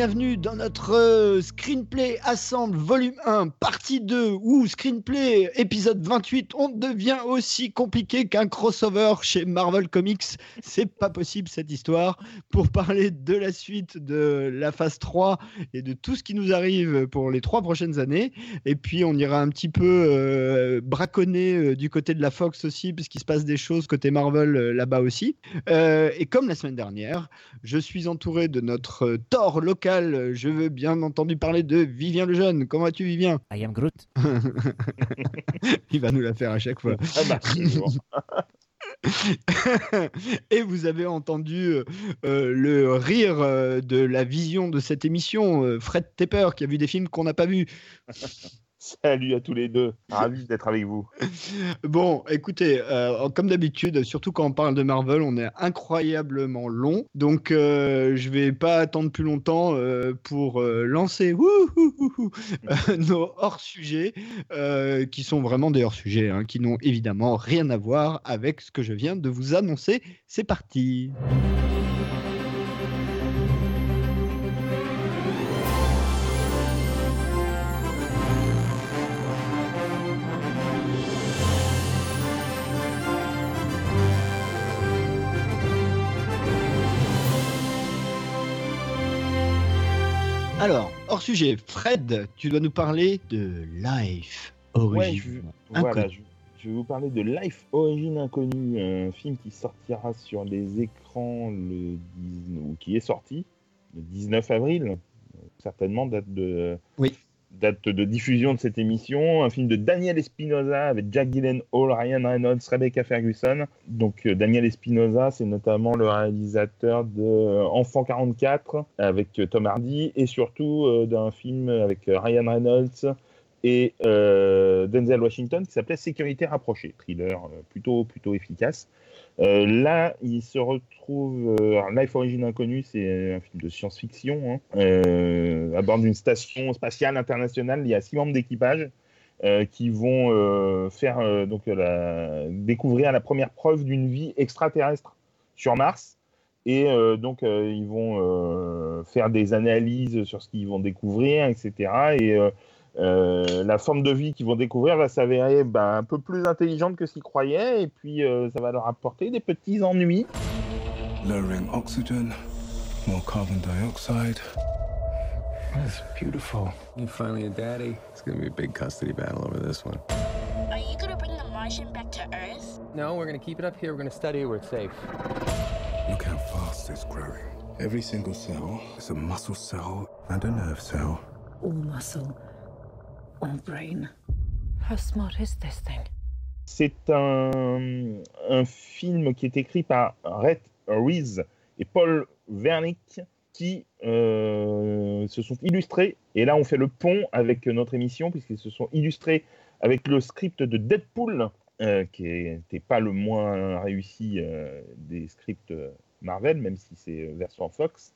Bienvenue dans notre euh, Screenplay Assemble volume 1 partie 2 ou Screenplay épisode 28 on devient aussi compliqué qu'un crossover chez Marvel Comics. C'est pas possible cette histoire. Pour parler de la suite de la phase 3 et de tout ce qui nous arrive pour les trois prochaines années. Et puis on ira un petit peu euh, braconner euh, du côté de la Fox aussi puisqu'il se passe des choses côté Marvel là-bas aussi. Et comme la semaine dernière je suis entouré de notre Thor local. Je veux bien entendu parler de Vivien le Jeune. Comment vas-tu, Vivien? I am Groot. Il va nous la faire à chaque fois. Ah bah. Et vous avez entendu euh, euh, le rire euh, de la vision de cette émission, euh, Fred Tepper, qui a vu des films qu'on n'a pas vus. Salut à tous les deux, ravi d'être avec vous. Bon, écoutez, euh, comme d'habitude, surtout quand on parle de Marvel, on est incroyablement long. Donc, euh, je vais pas attendre plus longtemps euh, pour euh, lancer euh, nos hors-sujets, euh, qui sont vraiment des hors-sujets, hein, qui n'ont évidemment rien à voir avec ce que je viens de vous annoncer. C'est parti. Sujet, Fred, tu dois nous parler de Life Ouais, Origin. je, voilà, je, je vais vous parler de Life Origin Inconnue, un film qui sortira sur les écrans le 10 ou qui est sorti le 19 avril, certainement date de Oui. Date de diffusion de cette émission, un film de Daniel Espinosa avec Jack Gyllenhaal, Ryan Reynolds, Rebecca Ferguson. Donc euh, Daniel Espinosa, c'est notamment le réalisateur de euh, Enfant 44 avec euh, Tom Hardy et surtout d'un film avec Ryan Reynolds et euh, Denzel Washington qui s'appelait Sécurité rapprochée, thriller euh, plutôt plutôt efficace. Euh, là, il se retrouve. euh, Life Origin Inconnu, c'est un film de science-fiction. hein, à bord d'une station spatiale internationale, il y a six membres d'équipage qui vont faire donc découvrir la première preuve d'une vie extraterrestre sur Mars. Et donc, ils vont faire des analyses sur ce qu'ils vont découvrir, etc. Et euh, la forme de vie qu'ils vont découvrir va s'avérer ben, un peu plus intelligente que ce qu'ils croyaient. Et puis, euh, ça va leur apporter des petits ennuis. Lowering oxygen, more carbon dioxide. That's beautiful. You're finally a daddy. It's gonna be a big custody battle over this one. Are you gonna bring the Martian back to Earth? No, we're gonna keep it up here. We're gonna study it where it's safe. Look how fast it's growing. Every single cell is a muscle cell and a nerve cell. all muscle, all brain. How smart is this thing? C'est un, un film qui est écrit par Rhett Reese et Paul Wernick qui euh, se sont illustrés. Et là, on fait le pont avec notre émission puisqu'ils se sont illustrés avec le script de Deadpool, euh, qui n'était pas le moins réussi euh, des scripts Marvel, même si c'est version Fox.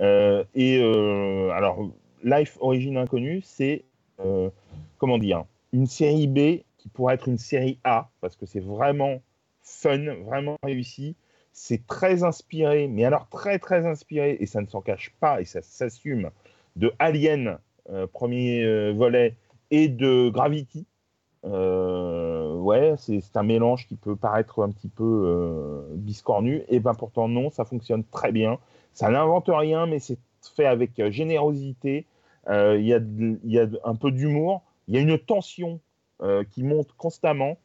Euh, et euh, alors, Life Origin Inconnue, c'est euh, comment dire une série B qui pourrait être une série A parce que c'est vraiment fun, vraiment réussi. C'est très inspiré, mais alors très très inspiré et ça ne s'en cache pas et ça s'assume de Alien euh, premier euh, volet et de Gravity. Ouais, c'est un mélange qui peut paraître un petit peu biscornu, et ben pourtant non, ça fonctionne très bien. Ça n'invente rien, mais c'est fait avec générosité. Euh, Il y, y a un peu d'humour, il y a une tension euh, qui monte constamment.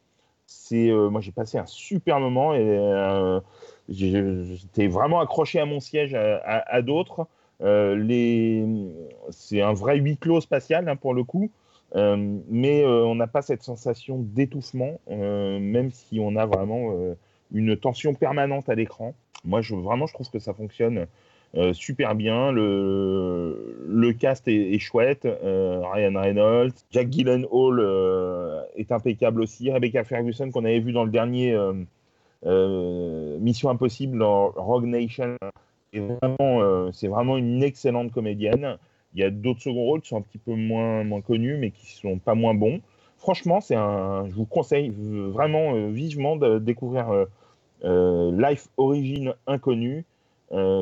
C'est, euh, moi j'ai passé un super moment et j'étais vraiment accroché à mon siège à, d'autres. C'est un vrai huis clos spatial hein, pour le coup. Mais on n'a pas cette sensation d'étouffement, même si on a vraiment une tension permanente à l'écran. moi, je, vraiment, je trouve que ça fonctionne euh, super bien. Le, le cast est, chouette. Euh, Ryan Reynolds, Jack Gyllenhaal euh, est impeccable aussi. Rebecca Ferguson qu'on avait vu dans le dernier Mission Impossible dans Rogue Nation. C'est vraiment, une excellente comédienne. Il y a d'autres seconds rôles qui sont un petit peu moins, moins connus, mais qui sont pas moins bons. Franchement, c'est un, je vous conseille vraiment vivement de découvrir Life Origin Inconnu euh,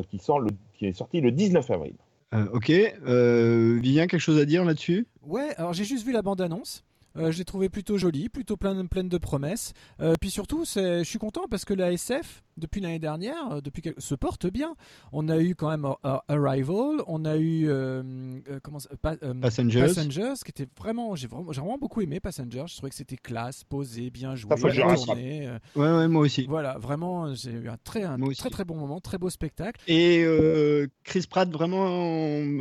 qui, sort le, qui est sorti le 19 avril. Euh, ok. Euh, Vivien, quelque chose à dire là-dessus? Ouais, alors j'ai juste vu la bande-annonce. Euh, je l'ai trouvé plutôt jolie, plutôt pleine, pleine de promesses. Euh, puis surtout, je suis content parce que la SF, depuis l'année dernière, euh, depuis se porte bien. On a eu quand même Arrival, on a eu comment Passengers. Passengers, qui était vraiment, j'ai vraiment, vraiment beaucoup aimé Passengers. Je trouvais que c'était classe, posé, bien joué, bien tourné. Ouais, ouais, moi aussi. Voilà, vraiment, j'ai eu un très, un très très bon moment, très beau spectacle. Et Chris Pratt vraiment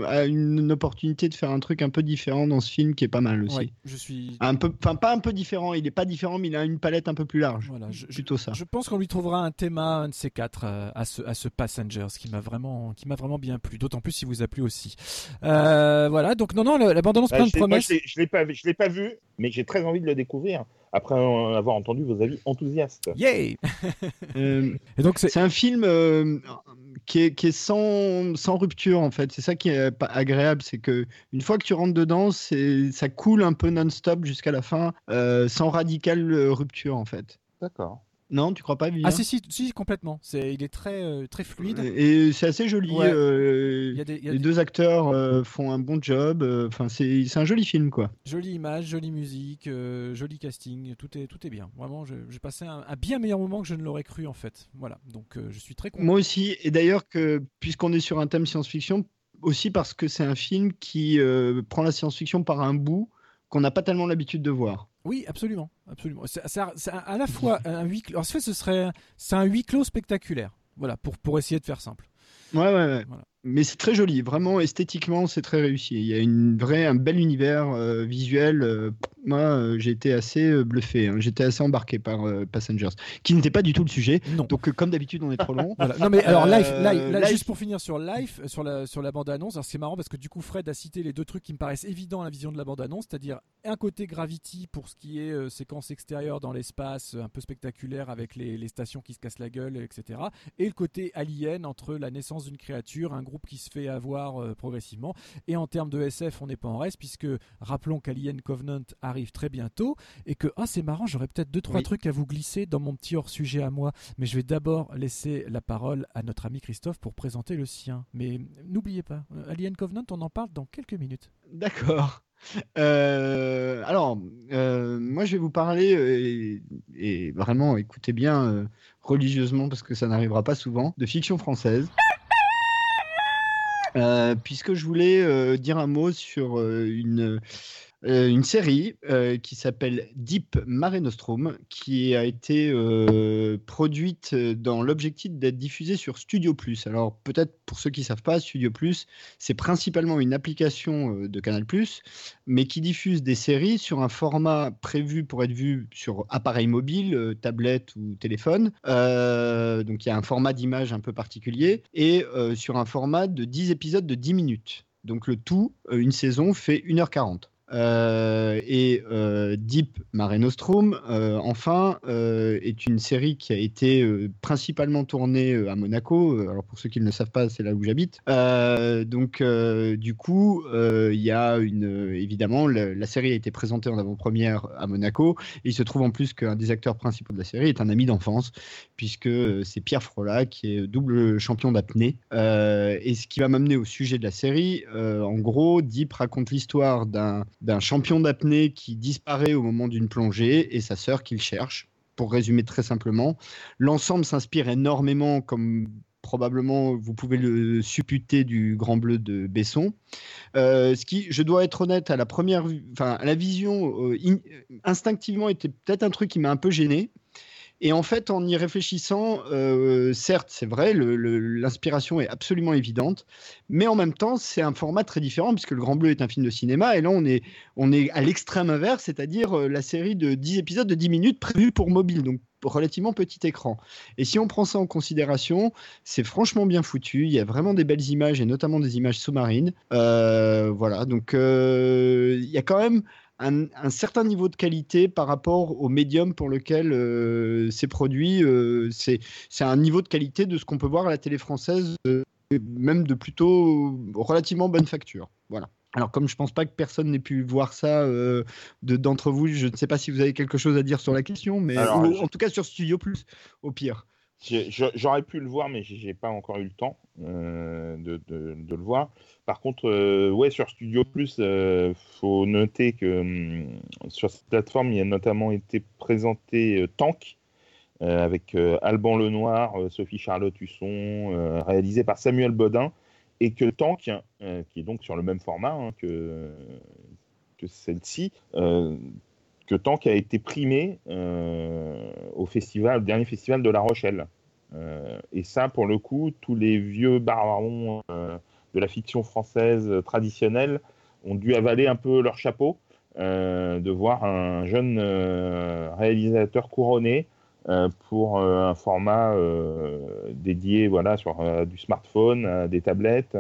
a une, opportunité de faire un truc un peu différent dans ce film qui est pas mal aussi. je suis un peu, enfin pas un peu différent, il est pas différent, mais il a une palette un peu plus large. Voilà, je, plutôt ça. Je pense qu'on lui trouvera un thème, un de ces quatre, euh, à ce, à ce Passengers, qui m'a vraiment, qui m'a vraiment bien plu. D'autant plus si vous a plu aussi. Euh, voilà, donc non, non, la, bande-annonce bah, plein de promesses. je l'ai pas, je l'ai pas vu, mais j'ai très envie de le découvrir après avoir entendu vos avis enthousiastes. Yay euh, Et donc c'est un film qui est, qui est sans, sans, rupture en fait. C'est ça qui est agréable, c'est que une fois que tu rentres dedans, c'est ça coule un peu non-stop jusqu'à la fin, euh, sans radicale rupture en fait. D'accord. Non, tu crois pas, Ah si, si, si complètement. C'est, il est très, euh, très fluide. Et c'est assez joli. les deux acteurs font un bon job. Enfin, c'est, c'est un joli film, quoi. Jolie image, jolie musique, joli casting. Tout est, tout est bien. Vraiment, j'ai passé un, bien meilleur moment que je ne l'aurais cru, en fait. Voilà. Donc, je suis très content. Moi aussi. Et d'ailleurs, que puisqu'on est sur un thème science-fiction, aussi parce que c'est un film qui prend la science-fiction par un bout qu'on n'a pas tellement l'habitude de voir. Oui, absolument, absolument. C'est à la fois un huis clos. En fait, ce serait, c'est un huis clos spectaculaire. Voilà, pour pour essayer de faire simple. Ouais, ouais, ouais. Voilà mais c'est très joli, vraiment esthétiquement c'est très réussi. Il y a une vraie, un bel univers euh, visuel. Euh, moi, euh, j'ai été assez bluffé, hein. j'étais assez embarqué par Passengers, qui n'était pas du tout le sujet. Donc, comme d'habitude, on est trop long. Non, mais alors live, juste pour finir sur live, sur la sur la bande annonce, c'est marrant parce que du coup, Fred a cité les deux trucs qui me paraissent évidents à la vision de la bande annonce, c'est-à-dire un côté Gravity pour ce qui est séquence extérieure dans l'espace, un peu spectaculaire avec les, les stations qui se cassent la gueule, etc. Et le côté alien entre la naissance d'une créature, un groupe qui se fait avoir euh, progressivement. Et en termes de SF, on n'est pas en reste, puisque rappelons qu'Alien Covenant arrive très bientôt et que, ah, c'est marrant, j'aurais peut-être deux, trois trucs à vous glisser dans mon petit hors-sujet à moi, mais je vais d'abord laisser la parole à notre ami Christophe pour présenter le sien. Mais n'oubliez pas, euh, Alien Covenant, on en parle dans quelques minutes. D'accord. Euh, alors, moi je vais vous parler, et, vraiment écoutez bien religieusement parce que ça n'arrivera pas souvent, de fiction française. Euh, puisque je voulais euh, dire un mot sur euh, une euh, une série euh, qui s'appelle Deep Mare Nostrum, qui a été euh, produite dans l'objectif d'être diffusée sur Studio Plus. Alors peut-être pour ceux qui ne savent pas, Studio Plus, c'est principalement une application de Canal Plus, mais qui diffuse des séries sur un format prévu pour être vu sur appareil mobile, tablette ou téléphone. donc il y a un format d'image un peu particulier et sur un format de 10 épisodes de 10 minutes. Donc le tout, une saison fait 1h40. Euh, et euh, Deep Mare Nostrum, euh, enfin, est une série qui a été principalement tournée à Monaco. Alors pour ceux qui ne le savent pas, c'est là où j'habite. donc du coup, il y a une évidemment la, série a été présentée en avant-première à Monaco. Et il se trouve en plus qu'un des acteurs principaux de la série est un ami d'enfance, puisque c'est Pierre Frola qui est double champion d'apnée. et ce qui va m'amener au sujet de la série, en gros, Deep raconte l'histoire d'un d'un champion d'apnée qui disparaît au moment d'une plongée et sa sœur qu'il cherche. Pour résumer très simplement, l'ensemble s'inspire énormément, comme probablement vous pouvez le supputer du Grand Bleu de Besson. Euh, ce qui, je dois être honnête, à la première, enfin à la vision, euh, instinctivement était peut-être un truc qui m'a un peu gêné. Et en fait, en y réfléchissant, euh, certes, c'est vrai, l'inspiration est absolument évidente, mais en même temps, c'est un format très différent puisque Le Grand Bleu est un film de cinéma et là, on est, on est à l'extrême inverse, c'est-à-dire euh, la série de 10 épisodes de 10 minutes prévue pour mobile, donc relativement petit écran. Et si on prend ça en considération, c'est franchement bien foutu. Il y a vraiment des belles images et notamment des images sous-marines. Euh, voilà, donc il y a quand même un, certain niveau de qualité par rapport au médium pour lequel euh, c'est produit. Euh, c'est un niveau de qualité de ce qu'on peut voir à la télé française, euh, même de plutôt relativement bonne facture. Voilà. Alors, comme je pense pas que personne n'ait pu voir ça d'entre vous, je ne sais pas si vous avez quelque chose à dire sur la question, mais en tout cas sur Studio Plus, au pire. J'aurais pu le voir, mais j'ai pas encore eu le temps de, de, le voir. Par contre, euh, ouais, sur Studio Plus, euh, faut noter que hum, sur cette plateforme, il y a notamment été présenté euh, Tank avec Alban Lenoir, Sophie Charlotte Husson, réalisé par Samuel Bodin, et que Tank, qui est donc sur le même format hein, que celle-ci, que Tank a été primé au festival, dernier festival de La Rochelle. et ça, pour le coup, tous les vieux barons de la fiction française traditionnelle ont dû avaler un peu leur chapeau euh, de voir un jeune euh, réalisateur couronné euh, pour un format dédié voilà, sur du smartphone, des tablettes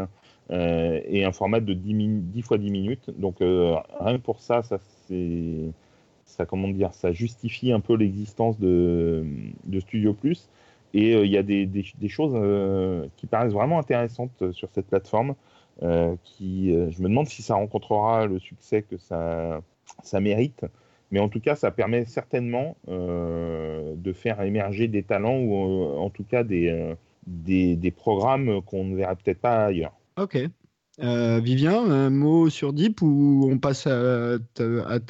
et un format de 10, 10 fois 10 minutes. Donc rien que pour ça, ça c'est ça comment dire, ça justifie un peu l'existence de, de Studio Plus. Et euh, il y a des, choses euh, qui paraissent vraiment intéressantes euh, sur cette plateforme. qui, je me demande si ça rencontrera le succès que ça, ça mérite. Mais en tout cas, ça permet certainement de faire émerger des talents ou en tout cas des, des, programmes qu'on ne verra peut-être pas ailleurs. Ok. Vivien, un mot sur Deep ou on passe à,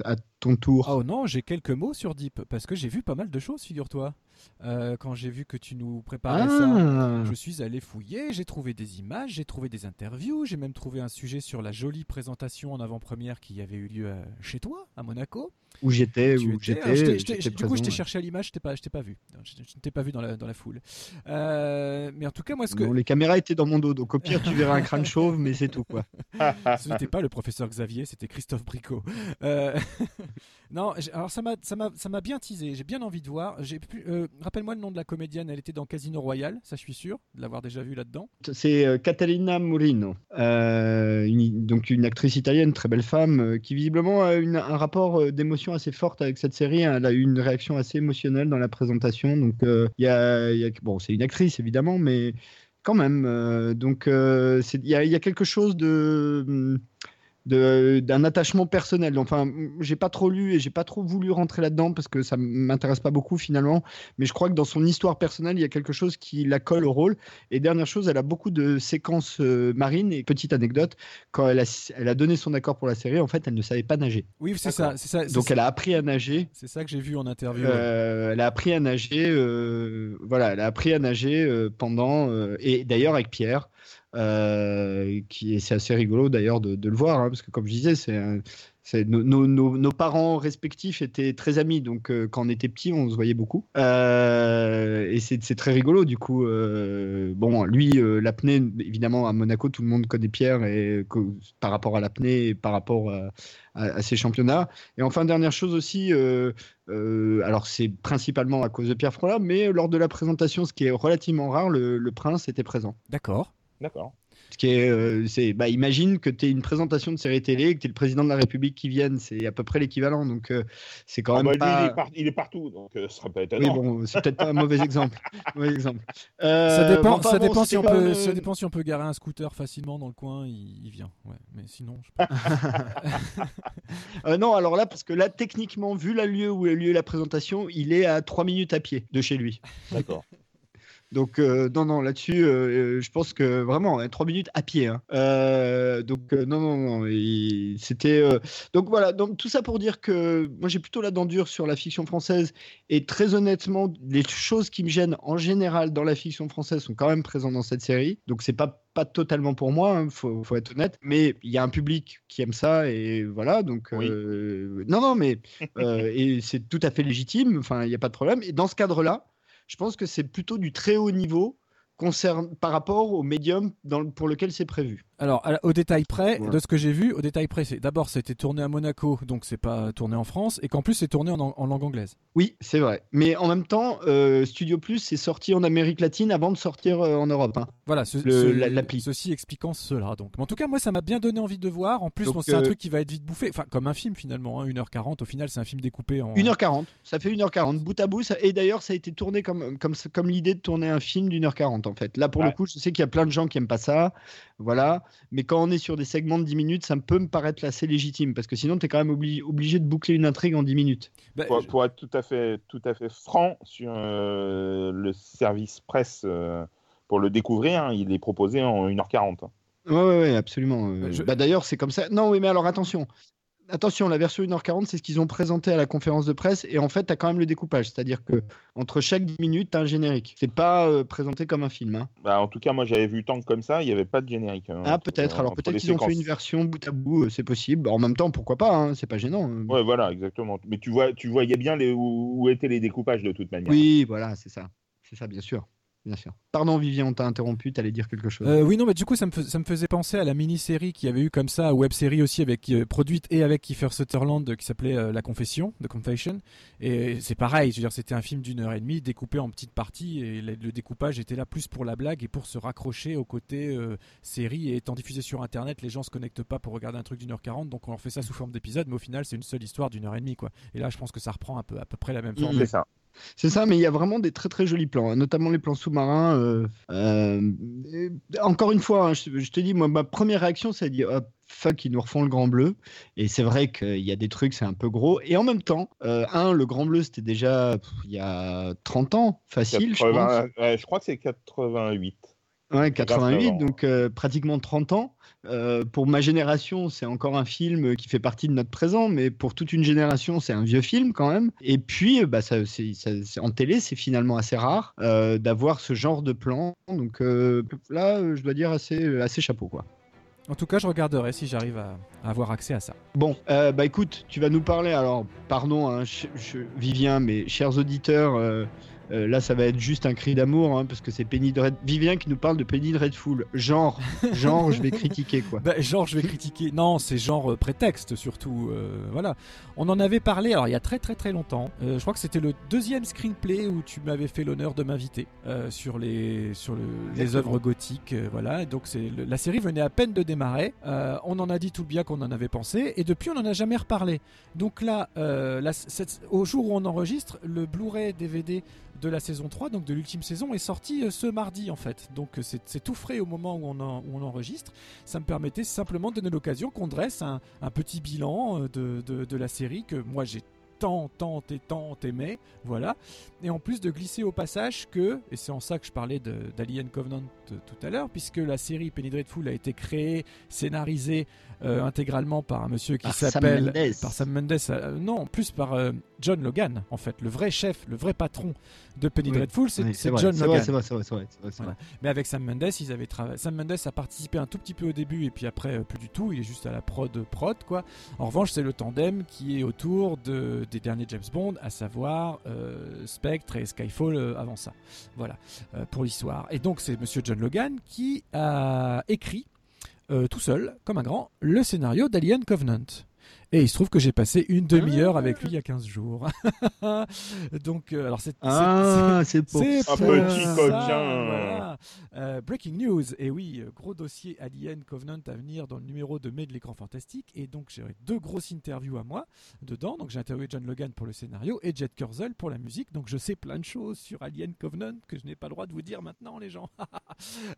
à ton tour Oh non, j'ai quelques mots sur Deep parce que j'ai vu pas mal de choses, figure-toi. Euh, quand j'ai vu que tu nous préparais ça, ah. je suis allé fouiller, j'ai trouvé des images, j'ai trouvé des interviews, j'ai même trouvé un sujet sur la jolie présentation en avant-première qui avait eu lieu euh, chez toi, à Monaco. Où j'étais, où j'étais. Du coup, je t'ai cherché à l'image, je t'ai pas, pas vu. Je, ne t'ai pas vu dans la, dans la foule. Euh, mais en tout cas, moi, ce que. les caméras étaient dans mon dos, donc au pire, tu verras un crâne chauve, mais c'est tout, quoi. ce n'était pas le professeur Xavier, c'était Christophe Bricot. non, alors ça m'a bien teasé. J'ai bien envie de voir. J'ai pu, Rappelle-moi le nom de la comédienne. Elle était dans Casino Royale, ça je suis sûr de l'avoir déjà vue là-dedans. C'est euh, Catalina Murino, euh, donc une actrice italienne, très belle femme, euh, qui visiblement a un rapport d'émotion assez forte avec cette série. Elle a eu une réaction assez émotionnelle dans la présentation. Donc il y a, bon, c'est une actrice évidemment, mais quand même. donc il y, a quelque chose de hum, d'un attachement personnel. Enfin, j'ai pas trop lu et j'ai pas trop voulu rentrer là-dedans parce que ça m'intéresse pas beaucoup finalement. Mais je crois que dans son histoire personnelle, il y a quelque chose qui la colle au rôle. Et dernière chose, elle a beaucoup de séquences euh, marines. Et petite anecdote, quand elle a, elle a donné son accord pour la série, en fait, elle ne savait pas nager. Oui, c'est ça, ça. Donc elle a appris à nager. C'est ça que j'ai vu en interview. Euh, elle a appris à nager. Euh, voilà, elle a appris à nager pendant et d'ailleurs avec Pierre. Euh, qui c'est assez rigolo d'ailleurs de, le voir, hein, parce que comme je disais, nos, parents respectifs étaient très amis, donc euh, quand on était petit, on se voyait beaucoup. Euh, et c'est très rigolo, du coup. bon, lui, l'apnée, évidemment, à Monaco, tout le monde connaît Pierre et, par rapport à l'apnée et par rapport à, ses championnats. Et enfin, dernière chose aussi, alors c'est principalement à cause de Pierre Frola, mais lors de la présentation, ce qui est relativement rare, le prince était présent. D'accord. D'accord. Ce qui est, euh, c'est, bah, imagine que tu es une présentation de série télé, que tu es le président de la République qui vienne, c'est à peu près l'équivalent. Donc, euh, c'est quand ah même. Bah, pas... il, est partout, donc euh, ce serait pas étonnant. Oui, bon, c'est peut-être pas un mauvais exemple. mauvais exemple. ça dépend, ça, dépend si on peut, ça dépend si on peut garer un scooter facilement dans le coin, il, vient. Ouais, mais sinon. Je... non, alors là, parce que là, techniquement, vu la lieu où a lieu la présentation, il est à 3 minutes à pied de chez lui. D'accord. Donc, euh, non, non, là-dessus, euh, je pense que vraiment, hein, trois minutes à pied. hein. Euh, donc, euh, non, non, non. C'était. euh, Donc, voilà. Donc, tout ça pour dire que moi, j'ai plutôt la dent dure sur la fiction française. Et très honnêtement, les choses qui me gênent en général dans la fiction française sont quand même présentes dans cette série. Donc, c'est pas pas totalement pour moi, hein, faut, faut être honnête, mais il y a un public qui aime ça et voilà, donc Oui. euh, non, non, mais euh, et c'est tout à fait légitime, enfin, il n'y a pas de problème. Et dans ce cadre-là, je pense que c'est plutôt du très haut niveau par rapport au médium pour lequel c'est prévu. Alors, à au détail près, Ouais. de ce que j'ai vu, au détail près, c'est d'abord c'était tourné à Monaco, donc c'est pas tourné en France, et qu'en plus c'est tourné en, en langue anglaise. Oui, c'est vrai. Mais en même temps, euh, Studio Plus c'est sorti en Amérique latine avant de sortir euh, en Europe. hein. Voilà, ce- Le- ce- la- l'appli. ceci expliquant cela. Donc, Mais en tout cas, moi, ça m'a bien donné envie de voir. En plus, c'est un euh, truc qui va être vite bouffé, enfin comme un film finalement, hein, 1h40. Au final, c'est un film découpé en. 1h40, ça fait 1h40, bout à bout. ça- Et d'ailleurs, ça a été tourné comme, comme, comme l'idée de tourner un film d'une heure 40 en fait. Là, pour le coup, je sais qu'il y a plein de gens qui aiment pas ça. Voilà. Mais quand on est sur des segments de 10 minutes, ça peut me paraître assez légitime parce que sinon, tu es quand même obli- obligé de boucler une intrigue en 10 minutes. Bah, Pour, je- pour être tout à fait, tout à fait franc sur euh, le service presse euh, pour le découvrir, hein, il est proposé en 1h40. hein. Ouais, absolument. euh, Bah, je- Bah, D'ailleurs, c'est comme ça. Non, oui, mais alors attention. Attention, la version 1h40, c'est ce qu'ils ont présenté à la conférence de presse. Et en fait, tu as quand même le découpage. C'est-à-dire que entre chaque 10 minutes, tu as un générique. C'est pas euh, présenté comme un film. hein. Bah, en tout cas, moi j'avais vu tant que comme ça, il n'y avait pas de générique. hein, Ah, peut-être. Alors peut-être qu'ils ont fait une version bout à bout. euh, C'est possible. En même temps, pourquoi pas hein, C'est pas gênant. Ouais, voilà, exactement. Mais tu vois, tu voyais bien les, où, où étaient les découpages de toute manière. Oui, voilà, c'est ça. C'est ça, bien sûr. Bien sûr. Pardon, Vivien, on t'a interrompu. T'allais dire quelque chose. Euh, oui, non, mais du coup, ça me, fais- ça me faisait penser à la mini-série qu'il y avait eu comme ça, web série aussi, avec, euh, produite et avec Kiefer Sutherland, qui s'appelait euh, La Confession, The Confession. Et c'est pareil, je veux dire, c'était un film d'une heure et demie, découpé en petites parties, et le, le découpage était là plus pour la blague et pour se raccrocher au côté euh, série. Et étant diffusé sur Internet, les gens se connectent pas pour regarder un truc d'une heure quarante, donc on leur fait ça sous forme d'épisode, mais au final, c'est une seule histoire d'une heure et demie, quoi. Et là, je pense que ça reprend un peu, à peu près la même forme. C'est ça. C'est ça, mais il y a vraiment des très très jolis plans, hein, notamment les plans sous-marins. euh, euh, encore une fois, hein, je, je te dis, moi, ma première réaction, c'est de dire oh, fuck, ils nous refont le grand bleu. Et c'est vrai qu'il y a des trucs, c'est un peu gros. Et en même temps, euh, un, le grand bleu, c'était déjà pff, il y a 30 ans, facile, je pense. 80 ouais, je crois que c'est 88. Ouais, 29 88, ans. donc euh, pratiquement 30 ans. Euh, pour ma génération, c'est encore un film qui fait partie de notre présent, mais pour toute une génération, c'est un vieux film quand même. Et puis, euh, bah, ça, c'est, ça- c'est- en télé, c'est finalement assez rare euh, d'avoir ce genre de plan. Donc euh, là, je dois dire assez, assez chapeau, quoi. En tout cas, je regarderai si j'arrive à, à avoir accès à ça. Bon, euh, bah écoute, tu vas nous parler. Alors, pardon, hein, je- je- Vivien, mais chers auditeurs, euh, euh, là, ça va être juste un cri d'amour, hein, parce que c'est Penny Dread... Vivien qui nous parle de Penny Dreadful. Genre, genre, je vais critiquer, quoi. Bah, genre, je vais critiquer. Non, c'est genre euh, prétexte surtout. euh, voilà. On en avait parlé, alors il y a très très très longtemps. Je crois que c'était le deuxième screenplay où tu m'avais fait l'honneur de m'inviter sur les sur le- les œuvres gothiques. voilà. Et Donc c'est la série venait à peine de démarrer. On en a dit tout le bien qu'on en avait pensé, et depuis on n'en a jamais reparlé. Donc là, la- cette- au jour où on enregistre, le Blu-ray DVD de la saison 3, donc de l'ultime saison, est sorti euh, ce mardi en fait. Donc euh, c'est tout frais au moment où on, enregistre. Ça me permettait simplement de donner l'occasion qu'on dresse un, petit bilan euh, de, de- la série que moi j'ai tant, tant et tant aimé. Voilà. Et en plus de glisser au passage que, et c'est en ça que je parlais d'Alien Covenant tout à l'heure, puisque la série Penny Dreadful a été créée, scénarisée euh, intégralement par un monsieur qui s'appelle par Sam Mendes, euh, non, plus par euh, John Logan en fait, le vrai chef, le vrai patron de Penny Oui. Dreadful, c'est Oui, John Logan. vrai, vrai, vrai. Mais avec Sam Mendes, ils avaient travaillé. Sam Mendes a participé un tout petit peu au début et puis après plus du tout. Il est juste à la prod prod quoi. En revanche, c'est le tandem qui est autour de, des derniers James Bond, à savoir Spectre et Skyfall avant ça. Voilà pour l'histoire. Et donc c'est Monsieur John Logan qui a écrit euh, tout seul, comme un grand, le scénario d'Alien Covenant. Et il se trouve que j'ai passé une demi-heure avec lui il y a 15 jours. Donc, euh, alors c'est. Ah, c'est pour ça. Petit ça, voilà. Euh, breaking news, et oui, gros dossier Alien Covenant à venir dans le numéro de mai de l'écran fantastique. Et donc j'ai deux grosses interviews à moi dedans. Donc j'ai interviewé John Logan pour le scénario et Jet Kurzel pour la musique. Donc je sais plein de choses sur Alien Covenant que je n'ai pas le droit de vous dire maintenant, les gens.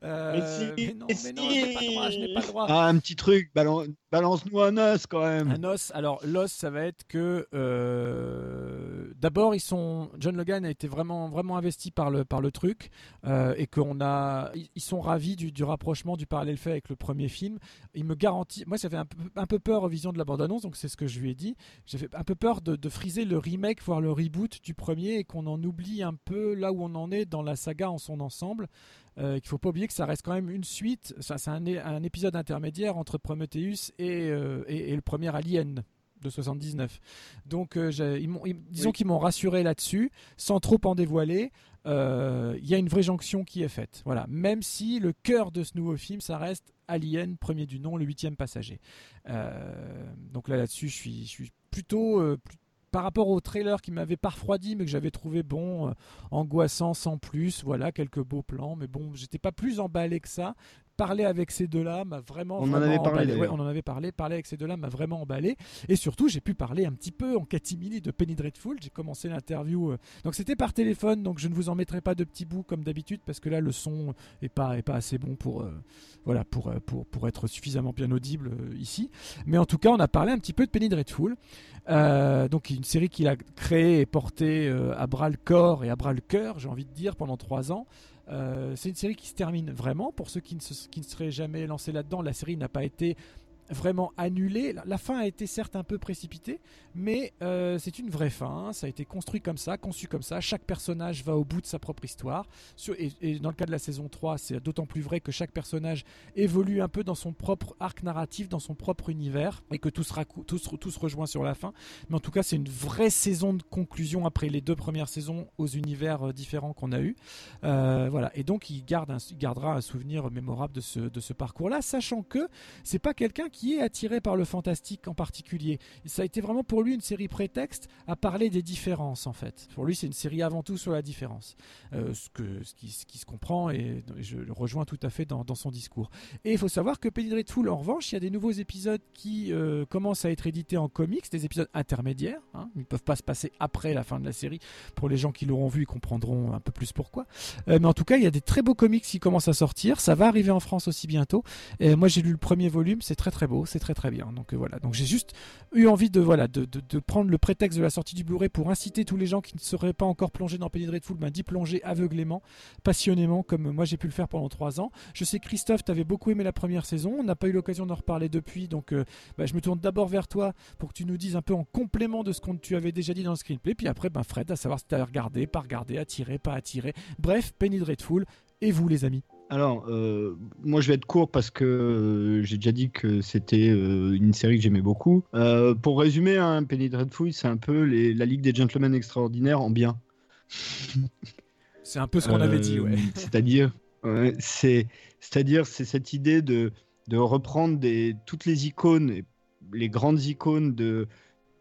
Euh, Mais si, mais non, mais mais non, je n'ai pas le droit, je n'ai pas le droit. Ah, un petit truc, balan- balance-nous un os quand même. Un os, alors l'os, ça va être que euh, d'abord, ils sont John Logan a été vraiment vraiment investi par le par le truc euh, et qu'on a ils sont ravis du, du, rapprochement du parallèle fait avec le premier film. Il me garantit, moi ça fait un peu, un peu peur aux vision de la bande annonce, donc c'est ce que je lui ai dit. J'ai fait un peu peur de, friser le remake, voire le reboot du premier et qu'on en oublie un peu là où on en est dans la saga en son ensemble. Euh, qu'il faut pas oublier que ça reste quand même une suite, ça c'est un, un, épisode intermédiaire entre Prometheus et, euh, et, et le premier Alien de 79. Donc, euh, ils disons qu'ils m'ont rassuré là-dessus, sans trop en dévoiler. Euh, il y a une vraie jonction qui est faite. Voilà. Même si le cœur de ce nouveau film, ça reste Alien, premier du nom, le huitième passager. Euh, donc là, là-dessus, je suis, je suis plutôt, par rapport au trailer qui m'avait pas refroidi, mais que j'avais trouvé bon, angoissant sans plus. Voilà, quelques beaux plans, mais bon, j'étais pas plus emballé que ça parler avec ces deux-là m'a vraiment. On en avait parlé. Ouais, on en avait parlé. Parler avec ces deux-là m'a vraiment emballé. Et surtout, j'ai pu parler un petit peu en catimini de Penny Dreadful. J'ai commencé l'interview. Euh, donc c'était par téléphone, donc je ne vous en mettrai pas de petits bouts comme d'habitude parce que là le son est pas est pas assez bon pour euh, voilà pour, euh, pour pour être suffisamment bien audible ici. Mais en tout cas, on a parlé un petit peu de Penny Dreadful. donc une série qu'il a créée et portée à bras le corps et à bras le cœur, j'ai envie de dire, pendant trois ans. Euh, c'est une série qui se termine vraiment. Pour ceux qui ne, qui ne seraient jamais lancés là-dedans, la série n'a pas été vraiment annulé. La fin a été certes un peu précipitée, mais euh, c'est une vraie fin. Ça a été construit comme ça, conçu comme ça. Chaque personnage va au bout de sa propre histoire. Et, dans le cas de la saison 3, c'est d'autant plus vrai que chaque personnage évolue un peu dans son propre arc narratif, dans son propre univers, et que tout, sera, tout, se rejoint sur la fin. Mais en tout cas, c'est une vraie saison de conclusion après les deux premières saisons aux univers euh, différents qu'on a eu. Euh, voilà. Et donc, il, garde gardera un souvenir mémorable de ce, de ce parcours-là, sachant que c'est pas quelqu'un qui qui est attiré par le fantastique en particulier. ça a été vraiment pour lui une série prétexte à parler des différences en fait. Pour lui, c'est une série avant tout sur la différence, euh, ce, que, ce, qui, ce, qui, se comprend et je le rejoins tout à fait dans, son discours. Et il faut savoir que Penny Dreadful, en revanche, il y a des nouveaux épisodes qui euh, commencent à être édités en comics, des épisodes intermédiaires. Hein. Ils ne peuvent pas se passer après la fin de la série. Pour les gens qui l'auront vu, ils comprendront un peu plus pourquoi. Euh, mais en tout cas, il y a des très beaux comics qui commencent à sortir. Ça va arriver en France aussi bientôt. Et moi, j'ai lu le premier volume, c'est très très c'est très très bien. Donc euh, voilà, donc j'ai juste eu envie de voilà de, de, prendre le prétexte de la sortie du Blu-ray pour inciter tous les gens qui ne seraient pas encore plongés dans Penny Dreadful, ben, d'y plonger aveuglément, passionnément, comme moi j'ai pu le faire pendant trois ans. Je sais Christophe, tu avais beaucoup aimé la première saison, on n'a pas eu l'occasion d'en reparler depuis, donc euh, ben, je me tourne d'abord vers toi pour que tu nous dises un peu en complément de ce que tu avais déjà dit dans le screenplay, puis après ben Fred, à savoir si tu as regardé, pas regardé, attiré, pas attiré. Bref, Penny Dreadful, et vous les amis alors, euh, moi je vais être court parce que euh, j'ai déjà dit que c'était euh, une série que j'aimais beaucoup. pour résumer, hein, Penny Dreadful, c'est un peu la Ligue des Gentlemen Extraordinaires en bien. c'est un peu ce qu'on avait dit, ouais. C'est-à-dire, c'est, c'est-à-dire, c'est cette idée de, de reprendre des, toutes les icônes, les grandes icônes de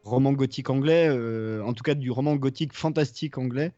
roman gothique anglais, en tout cas du roman gothique fantastique anglais,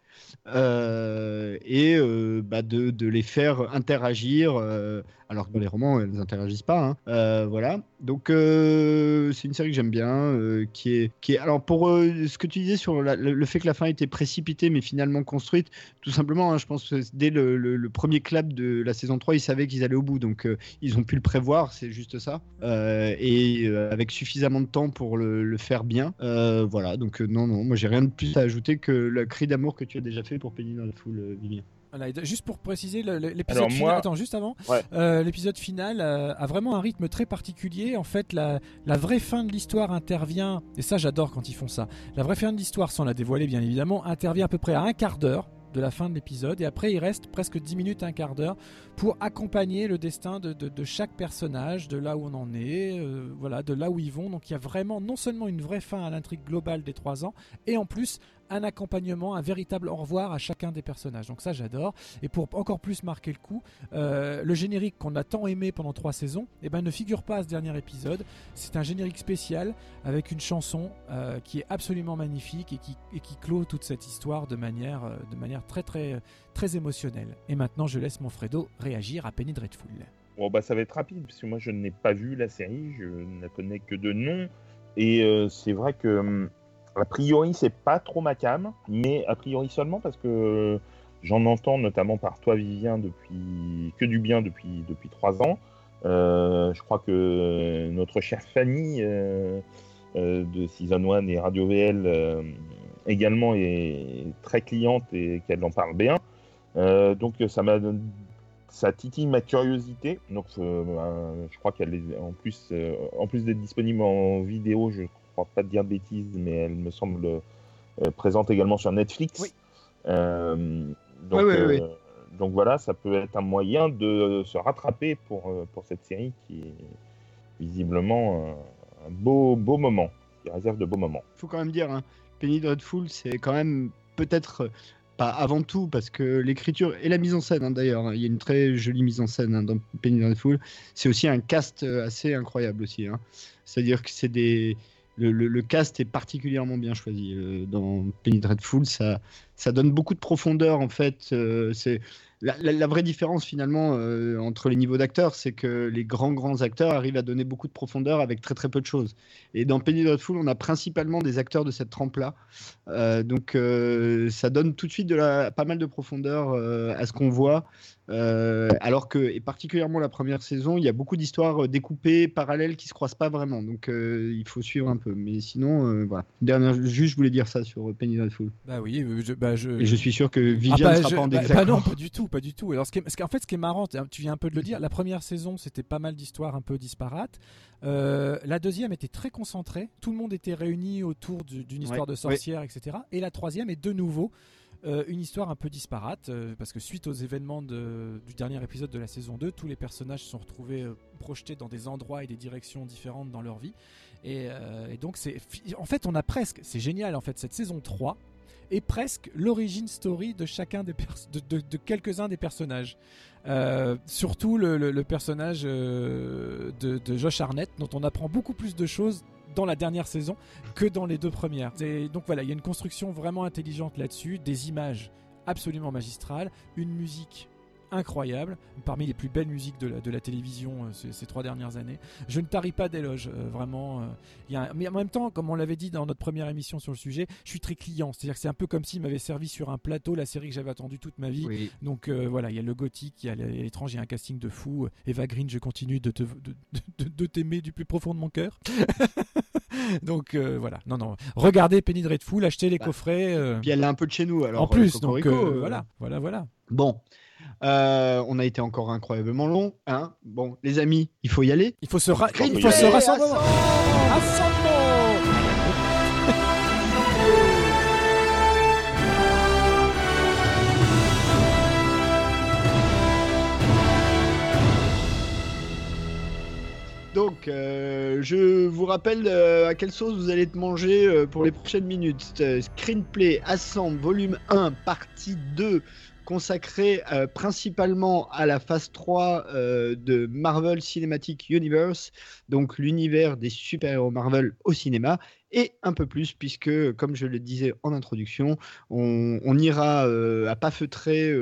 euh, et euh, bah de, les faire interagir, euh, alors que dans les romans, elles n'interagissent pas. Hein. voilà. Donc, c'est une série que j'aime bien, qui, est, qui est. Alors, pour ce que tu disais sur le, fait que la fin était précipitée, mais finalement construite, tout simplement, hein, je pense que dès le, le, premier clap de la saison 3, ils savaient qu'ils allaient au bout. Donc, ils ont pu le prévoir, c'est juste ça. et avec suffisamment de temps pour le, faire bien. voilà. Donc, non, non, moi, j'ai rien de plus à ajouter que le cri d'amour que tu as déjà fait pour Penny dans la foule, euh, Vivien. Voilà, juste pour préciser, l'épisode final, attends, juste avant, euh, l'épisode final euh, a vraiment un rythme très particulier. En fait, la, la vraie fin de l'histoire intervient, et ça j'adore quand ils font ça, la vraie fin de l'histoire, sans la dévoiler bien évidemment, intervient à peu près à un quart d'heure de la fin de l'épisode. Et après, il reste presque 10 minutes, un quart d'heure pour accompagner le destin de, de, chaque personnage, de là où on en est, euh, voilà, de là où ils vont. Donc il y a vraiment non seulement une vraie fin à l'intrigue globale des trois ans, et en plus un accompagnement, un véritable au revoir à chacun des personnages. Donc ça j'adore. Et pour encore plus marquer le coup, euh, le générique qu'on a tant aimé pendant trois saisons, eh ben, ne figure pas à ce dernier épisode. C'est un générique spécial avec une chanson euh, qui est absolument magnifique et qui, et qui clôt toute cette histoire de manière, euh, de manière très très très émotionnelle. Et maintenant je laisse mon Fredo réagir à Penny Dreadful. Bon bah ça va être rapide parce que moi je n'ai pas vu la série, je ne la connais que de nom. Et c'est vrai que hum, a priori, c'est pas trop ma cam, mais a priori seulement parce que j'en entends notamment par toi, Vivien, depuis que du bien depuis depuis trois ans. Euh, je crois que notre chère Fanny euh, euh, de Season 1 et Radio VL également est très cliente et qu'elle en parle bien. Donc ça m'a ça titille ma curiosité. Donc ben, je crois qu'elle est en plus en plus d'être disponible en vidéo, je crois pas dire de bêtises, mais elle me semble présente également sur Netflix. Oui. donc, donc voilà, ça peut être un moyen de se rattraper pour, pour cette série qui est visiblement un beau, beau moment, qui réserve de beaux moments. Il faut quand même dire, hein, Penny Dreadful, c'est quand même peut-être euh, pas avant tout, parce que l'écriture et la mise en scène, hein, d'ailleurs, hein, il y a une très jolie mise en scène dans Penny Dreadful. C'est aussi un cast euh, assez incroyable aussi. C'est-à-dire que c'est des. Le, cast est particulièrement bien choisi euh, dans Penny Dreadful. Ça, ça donne beaucoup de profondeur en fait. c'est la, vraie différence finalement euh, entre les niveaux d'acteurs, c'est que les grands grands acteurs arrivent à donner beaucoup de profondeur avec très très peu de choses. Et dans Penny Dreadful, on a principalement des acteurs de cette trempe-là, euh, donc euh, ça donne tout de suite pas mal de profondeur à ce qu'on voit. alors que, et particulièrement la première saison, il y a beaucoup d'histoires découpées, parallèles, qui se croisent pas vraiment. Donc il faut suivre un peu. Mais sinon, voilà. Dernière, juste, je voulais dire ça sur Penny Dreadful. Bah oui, je, bah je... Et je suis sûr que Vivian ah bah, sera pas en bah, bah non, pas du tout pas du tout. Alors, ce qui est, en fait, ce qui est marrant, tu viens un peu de le dire, la première saison, c'était pas mal d'histoires un peu disparates. Euh, la deuxième était très concentrée. Tout le monde était réuni autour d'une histoire de sorcière, etc. Et la troisième est de nouveau euh, une histoire un peu disparate, euh, parce que suite aux événements du dernier épisode de la saison 2, tous les personnages se sont retrouvés projetés dans des endroits et des directions différentes dans leur vie. Et, et donc, c'est, en fait, on a presque, c'est génial, en fait, cette saison 3 est presque l'origine story de chacun de, de, quelques-uns des personnages. Euh, surtout le, personnage euh, de, Josh Arnett, dont on apprend beaucoup plus de choses dans la dernière saison que dans les deux premières. Et donc voilà, il y a une construction vraiment intelligente là-dessus, des images absolument magistrales, une musique incroyable, parmi les plus belles musiques de la, de la télévision euh, ces, trois dernières années. Je ne tarie pas d'éloges, euh, vraiment. Euh, mais en même temps, comme on l'avait dit dans notre première émission sur le sujet, je suis très client. C'est-à-dire que c'est un peu comme s'il m'avait servi sur un plateau la série que j'avais attendue toute ma vie. Donc voilà, il y a le gothique, il y a l'étrange, il y a un casting de fou. Eva Green, je continue de, de, t'aimer du plus profond de mon cœur. donc voilà, non, non. Regardez Penny Dreadful, achetez les bah, coffrets. Puis elle est un peu de chez nous alors. En plus, donc voilà, voilà, voilà. Bon, euh, on a été encore incroyablement long. Hein bon, les amis, il faut y aller. Il faut se, il faut se rassembler. Donc, euh, je vous rappelle euh, à quelle sauce vous allez te manger pour les prochaines minutes. Screenplay Assemble, volume 1, partie 2 consacré euh, principalement à la phase 3 euh, de Marvel Cinematic Universe, donc l'univers des super-héros Marvel au cinéma, et un peu plus, puisque, comme je le disais en introduction, on, ira euh, à pas feutrer,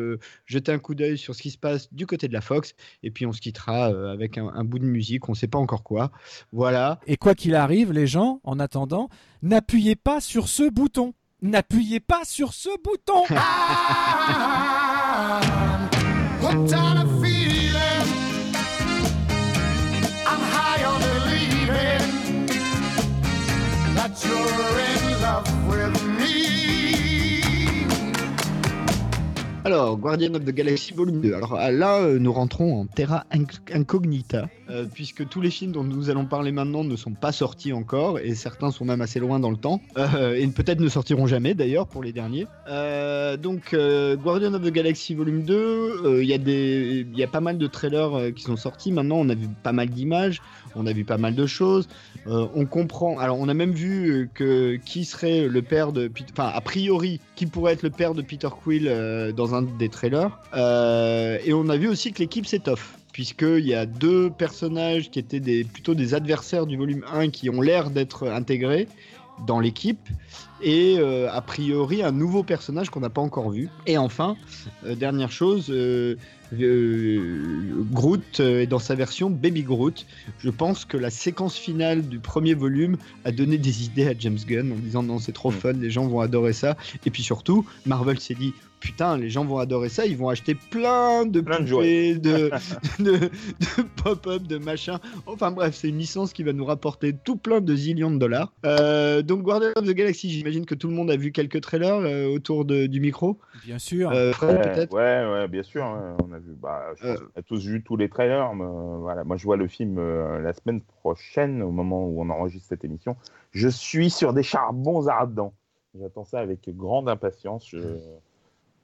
jeter un coup d'œil sur ce qui se passe du côté de la Fox, et puis on se quittera avec un, un, bout de musique, on ne sait pas encore quoi. Voilà. Et quoi qu'il arrive, les gens, en attendant, n'appuyez pas sur ce bouton. N'appuyez pas sur ce bouton. Alors, Guardian of the Galaxy Volume 2. Alors euh, là, euh, nous rentrons en terra incognita, euh, puisque tous les films dont nous allons parler maintenant ne sont pas sortis encore, et certains sont même assez loin dans le temps, et peut-être ne sortiront jamais d'ailleurs pour les derniers. donc, Guardian of the Galaxy Volume 2, il y, y, a pas mal de trailers qui sont sortis. Maintenant, on a vu pas mal d'images, on a vu pas mal de choses. on comprend. Alors, on a même vu que qui serait le père de. Enfin, a priori, qui pourrait être le père de Peter Quill dans un des trailers. Euh, et on a vu aussi que l'équipe s'étoffe puisqu'il y a deux personnages qui étaient des, plutôt des adversaires du volume 1 qui ont l'air d'être intégrés dans l'équipe et euh, a priori un nouveau personnage qu'on n'a pas encore vu. Et enfin, euh, dernière chose, Groot est dans sa version Baby Groot. Je pense que la séquence finale du premier volume a donné des idées à James Gunn en disant non c'est trop mm. fun, les gens vont adorer ça. Et puis surtout, Marvel s'est dit putain, les gens vont adorer ça, ils vont acheter plein de Plein de poupées, de, de, de pop-up, de machin. Enfin bref, c'est une licence qui va nous rapporter tout plein de zillions de dollars. Euh, donc Guardians of the Galaxy, j'imagine que tout le monde a vu quelques trailers euh, autour de- du micro. Bien sûr. Euh, Fred, Ouais, peut-être ouais, ouais, bien sûr. hein, on a vu. Bah, je pense Euh. qu'on a tous vu tous les trailers. Mais, voilà, moi, je vois le film euh, la semaine prochaine, au moment où on enregistre cette émission. Je suis sur des charbons ardents. J'attends ça avec grande impatience. Je-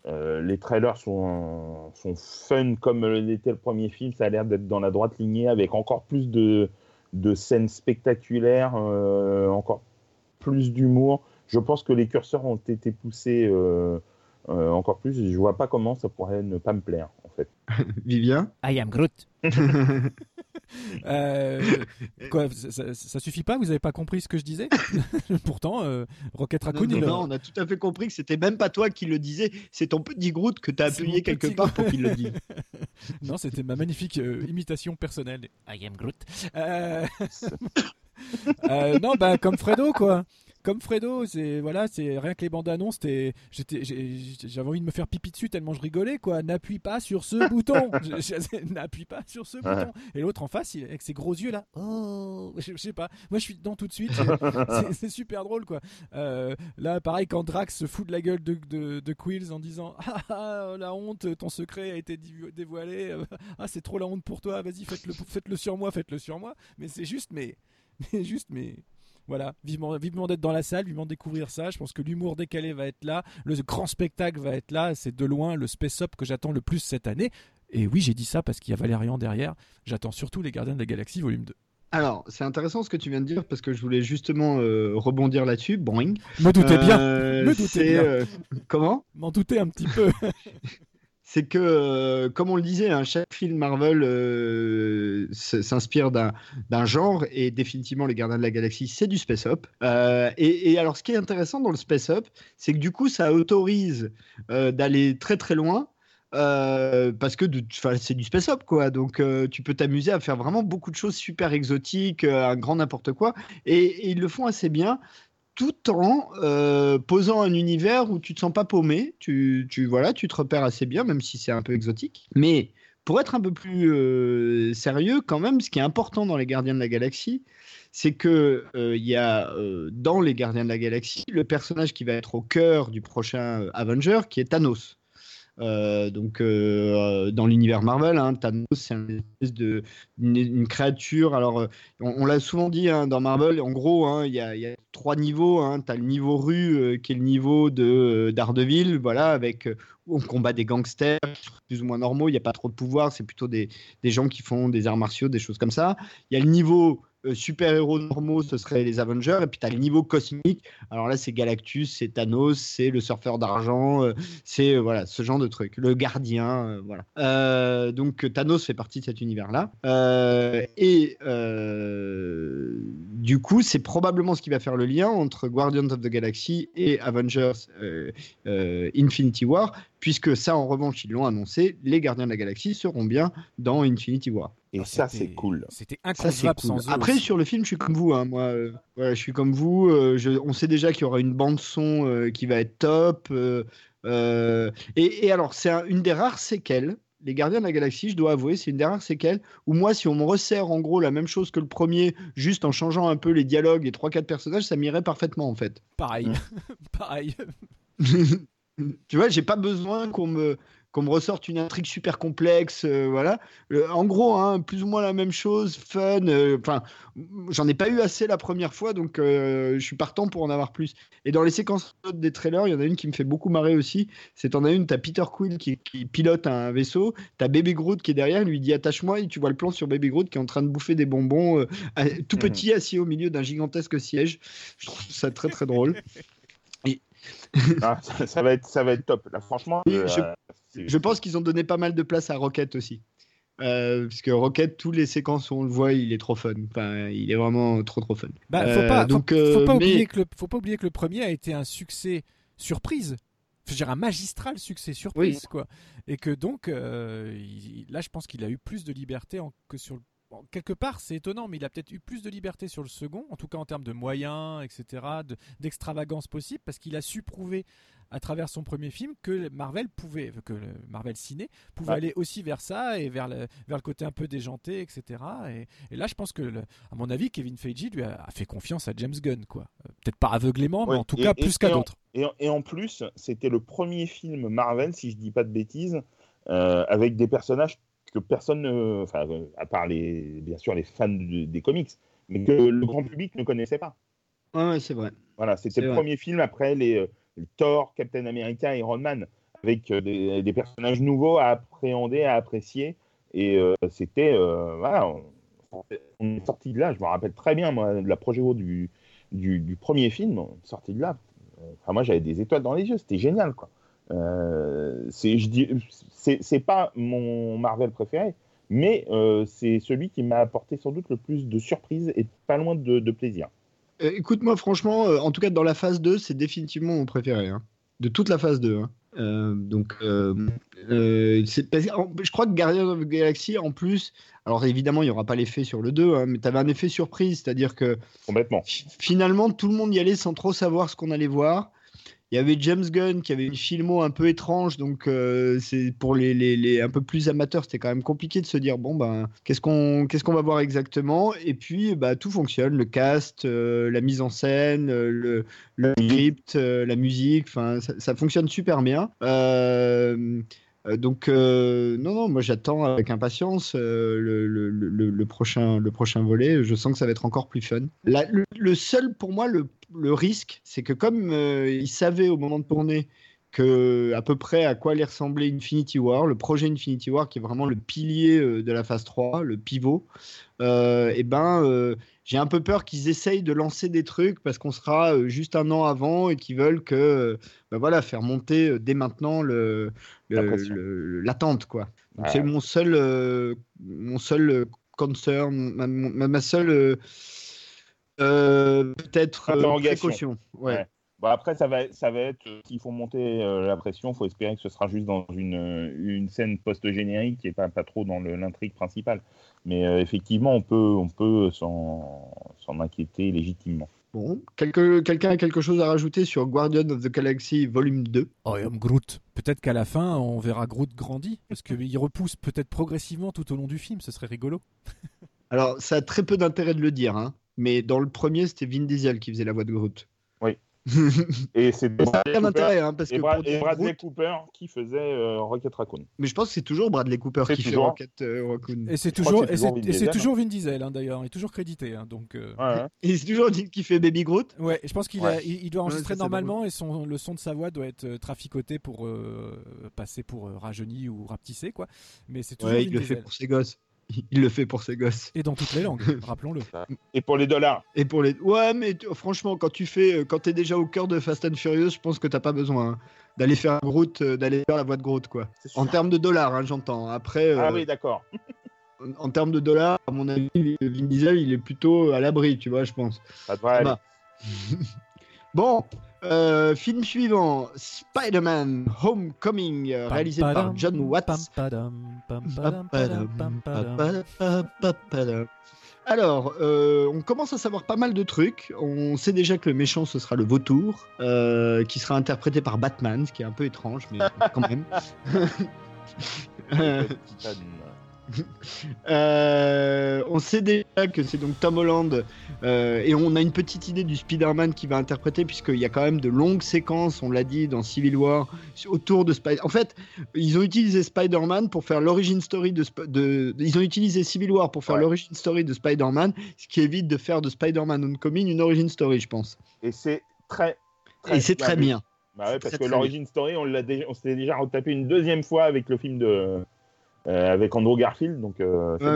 euh, les trailers sont, sont fun comme l'était le premier film. Ça a l'air d'être dans la droite lignée avec encore plus de, scènes spectaculaires, euh, encore plus d'humour. Je pense que les curseurs ont été poussés euh, encore plus. Je vois pas comment ça pourrait ne pas me plaire, fait. Vivien I am Groot. Euh, quoi, ça, suffit pas? Vous avez pas compris ce que je disais? Pourtant, euh, Rocket Raccoon, non, il non, a- non, on a tout à fait compris que c'était même pas toi qui le disais, c'est ton petit Groot que t'as appuyé quelque part pour qu'il le dise. non, c'était ma magnifique euh, imitation personnelle. I am Groot. Euh, euh, non, bah comme Fredo quoi. Comme Fredo, c'est voilà, c'est rien que les bandes annonces, j'avais envie de me faire pipi dessus tellement je rigolais quoi. N'appuie pas sur ce bouton. N'appuie pas sur ce bouton. Et l'autre en face, il, avec ses gros yeux là. Oh, je, je sais pas. Moi, je suis dedans tout de suite. C'est- super drôle quoi. Euh, là, pareil, quand Drax se fout de la gueule de, de, de Quills en disant ah, ah, la honte, ton secret a été dévoilé. euh, Ah, c'est trop la honte pour toi. Vas-y, faites-le, faites-le sur moi, faites-le sur moi. Mais c'est juste, mais, mais juste, mais. Voilà, vivement, vivement d'être dans la salle, vivement de découvrir ça. Je pense que l'humour décalé va être là, le grand spectacle va être là. C'est de loin le space up que j'attends le plus cette année. Et oui, j'ai dit ça parce qu'il y a Valérian derrière. J'attends surtout les Gardiens de la Galaxie volume 2. Alors, c'est intéressant ce que tu viens de dire parce que je voulais justement euh, rebondir là-dessus. Boing. Me doutais bien, Euh, me doutais bien. euh, comment? M'en doutais un petit peu. C'est que, euh, comme on le disait, hein, chaque film Marvel euh, s'inspire d'un genre et définitivement les Gardiens de la Galaxie, c'est du space up. Euh, et, alors, ce qui est intéressant dans le space up, c'est que du coup, ça autorise d'aller très très loin. parce que c'est du space up quoi donc tu peux t'amuser à faire vraiment beaucoup de choses super exotiques un grand n'importe quoi et ils le font assez bien tout en euh, posant un univers où tu te sens pas paumé, tu, tu, voilà, tu te repères assez bien, même si c'est un peu exotique. Mais pour être un peu plus euh, sérieux, quand même, ce qui est important dans les Gardiens de la Galaxie, c'est que euh, il y a dans les Gardiens de la Galaxie le personnage qui va être au cœur du prochain Avenger, qui est Thanos. Euh, donc euh, dans l'univers Marvel, hein, Thanos c'est une de une, créature. Alors euh, on, l'a souvent dit hein, dans Marvel, en gros, hein, il y, a, trois niveaux. Tu as le niveau rue qui est le niveau de Daredevil, voilà, avec on combat des gangsters plus ou moins normaux. Il n'y a pas trop de pouvoir, c'est plutôt des, des gens qui font des arts martiaux, des choses comme ça. Il y a le niveau super-héros normaux, ce serait les Avengers, et puis tu as le niveau cosmique. Alors là, c'est Galactus, c'est Thanos, c'est le surfeur d'argent, euh, c'est euh, voilà ce genre de truc. Le gardien, euh, voilà. Euh, donc Thanos fait partie de cet univers-là. Euh, et euh, du coup, c'est probablement ce qui va faire le lien entre Guardians of the Galaxy et Avengers euh, euh, Infinity War, puisque ça, en revanche, ils l'ont annoncé, les Gardiens de la Galaxie seront bien dans Infinity War. Et Ah, ça, c'est cool. C'était inconcevable cool. sans eux. Après, aussi. sur le film, je suis comme vous. hein, moi, euh, voilà, je suis comme vous. euh, je- on sait déjà qu'il y aura une bande son euh, qui va être top. euh, euh, et, et alors, c'est un- une des rares séquelles. Les Gardiens de la Galaxie, je dois avouer, c'est une des rares séquelles où moi, si on me resserre en gros la même chose que le premier, juste en changeant un peu les dialogues et trois quatre personnages, ça m'irait parfaitement en fait. Pareil, pareil. tu vois, j'ai pas besoin qu'on me qu'on me ressorte une intrigue super complexe, euh, voilà. Euh, en gros, hein, plus ou moins la même chose, fun. euh, Enfin, j'en ai pas eu assez la première fois, donc euh, je suis partant pour en avoir plus. Et dans les séquences des trailers, il y en a une qui me fait beaucoup marrer aussi. C'est t'en as une, t'as Peter Quill qui, qui pilote un vaisseau, t'as Baby Groot qui est derrière, il lui dit attache-moi, et tu vois le plan sur Baby Groot qui est en train de bouffer des bonbons, à- tout petit assis au milieu d'un gigantesque siège. Je trouve ça très très drôle. Ah, ça, ça va être, ça va être top. Là, franchement, euh, je- pense qu'ils ont donné pas mal de place à Rocket aussi. Euh, parce que Rocket, toutes les séquences où on le voit, il est trop fun. Enfin, il est vraiment trop trop fun. Bah, faut Euh, pas, faut- donc, faut, euh, pas mais- oublier que le, faut pas oublier que le premier a été un succès surprise. Je veux dire, un magistral succès surprise, quoi. Et que donc, euh, il- là, je pense qu'il a eu plus de liberté en- que sur le. Bon, quelque part, c'est étonnant, mais il a peut-être eu plus de liberté sur le second, en tout cas en termes de moyens, etc., de- d'extravagance possible, parce qu'il a su prouver à travers son premier film que Marvel pouvait, que le Marvel ciné pouvait Ouais. aller aussi vers ça et vers le, vers le côté un peu déjanté, etc. Et, et là, je pense que, le- à mon avis, Kevin Feige lui a, a fait confiance à James Gunn, quoi. Euh, Peut-être pas aveuglément, mais en tout et- cas et- plus qu'à d'autres. Et, en- et en plus, c'était le premier film Marvel, si je dis pas de bêtises, euh, avec des personnages que personne, ne- enfin, euh, à part les, bien sûr les fans de- des comics, mais que le grand public ne connaissait pas. Ouais, ouais, c'est vrai. Voilà, c'était le vrai. premier film après les, euh, les Thor, Captain America, Iron Man, avec euh, des, des personnages nouveaux à appréhender, à apprécier. Et euh, c'était, euh, voilà, on, on est sorti de là. Je me rappelle très bien moi, de la progéo du, du, du premier film. On est sorti de là. Enfin, moi, j'avais des étoiles dans les yeux. C'était génial, quoi. Euh, c'est, pas mon Marvel préféré, mais euh, c'est celui qui m'a apporté sans doute le plus de surprises et pas loin de, de plaisir. Euh, Écoute-moi, franchement, en tout cas dans la phase 2, c'est définitivement mon préféré. hein. De toute la phase 2. hein. Euh, donc, euh, euh, je crois que Guardian of the Galaxy, en plus, alors évidemment, il n'y aura pas l'effet sur le 2, hein, mais tu avais un effet surprise, c'est-à-dire que Complètement. fi- finalement, tout le monde y allait sans trop savoir ce qu'on allait voir. Il y avait James Gunn qui avait une filmo un peu étrange, donc euh, c'est pour les, les, les un peu plus amateurs, c'était quand même compliqué de se dire bon ben qu'est-ce qu'on qu'est-ce qu'on va voir exactement? Et puis bah tout fonctionne, le cast, euh, la mise en scène, euh, le, script, la musique, enfin ça, fonctionne super bien. Donc euh, non non moi j'attends avec impatience euh, le, prochain le prochain volet. Je sens que ça va être encore plus fun. Le, seul pour moi le, risque c'est que comme euh, ils savaient au moment de tourner que à peu près à quoi allait ressembler Infinity War le projet Infinity War qui est vraiment le pilier euh, de la phase 3 le pivot et ben euh, j'ai un peu peur qu'ils essayent de lancer des trucs parce qu'on sera euh, juste un an avant et qu'ils veulent que euh, bah voilà faire monter euh, dès maintenant le L'attente quoi. C'est mon seul euh, mon seul euh, concern, ma, ma- ma seule euh, euh, peut-être précaution. Ouais. Ouais. Bon, après, ça va, ça va être, s'ils font monter la pression, il faut espérer que ce sera juste dans une, une scène post-générique et pas, pas trop dans l'intrigue principale. Mais effectivement, on peut, on peut s'en s'en inquiéter légitimement. Bon, quelqu'un a quelque chose à rajouter sur Guardian of the Galaxy volume 2 Oh, et Groot. Peut-être qu'à la fin, on verra Groot grandi, parce qu'il repousse peut-être progressivement tout au long du film, ce serait rigolo. Alors, ça a très peu d'intérêt de le dire, hein, mais dans le premier, c'était Vin Diesel qui faisait la voix de Groot. Oui. Et c'est Bradley d'intérêt, hein, parce et que Bra- pour et dire Bradley Cooper qui faisait euh, Rocket Raccoon. mais je pense que c'est toujours Bradley Cooper qui fait. Rocket euh, Raccoon. Et c'est toujours, c'est c'est- toujours Vin Diesel. toujours Vin Diesel, hein, d'ailleurs. Il est toujours crédité, hein, donc. euh, Ouais, ouais. Et c'est toujours dit qu'il fait Baby Groot. Ouais, je pense qu'il Ouais. a- il, il doit enregistrer normalement et son, le son de sa voix doit être euh, traficoté pour euh, passer pour euh, rajeuni ou rapetissé, quoi. Mais c'est toujours Ouais, Vin il le fait pour ses gosses. Il le fait pour ses gosses. Et dans toutes les langues, rappelons-le. Et pour les dollars. Et pour les. Ouais, mais franchement, quand tu fais. euh, Quand t'es déjà au cœur de Fast and Furious, je pense que t'as pas besoin hein, d'aller faire Groot, euh, d'aller faire la voix de Groot, quoi. En termes de dollars, hein, j'entends. Après, euh, Ah oui, d'accord. en, en termes de dollars, à mon avis, Vin Diesel, il est plutôt à l'abri, tu vois, je pense. Aller. va. bon, euh, film suivant Spider-Man Homecoming, euh, réalisé par John Watts. Alors, euh, on commence à savoir pas mal de trucs. On sait déjà que le méchant, ce sera le vautour, euh, qui sera interprété par Batman, ce qui est un peu étrange, mais quand même. Euh, on sait déjà que c'est donc Tom Holland euh, et on a une petite idée du Spider-Man qui va interpréter puisqu'il y a quand même de longues séquences, on l'a dit dans Civil War, autour de Spider. En fait, ils ont utilisé Spider-Man pour faire l'origin story de, Sp- de, Ils ont utilisé Civil War pour faire Ouais. l'origin story de Spider-Man, ce qui évite de faire de Spider-Man Homecoming une origin story, je pense. Et c'est très, Et c'est très bien. Bah ouais, parce que l'origin story, on l'a déjà, on s'était déjà retapé une deuxième fois avec le film de avec Andrew Garfield, donc euh, bon. ouais,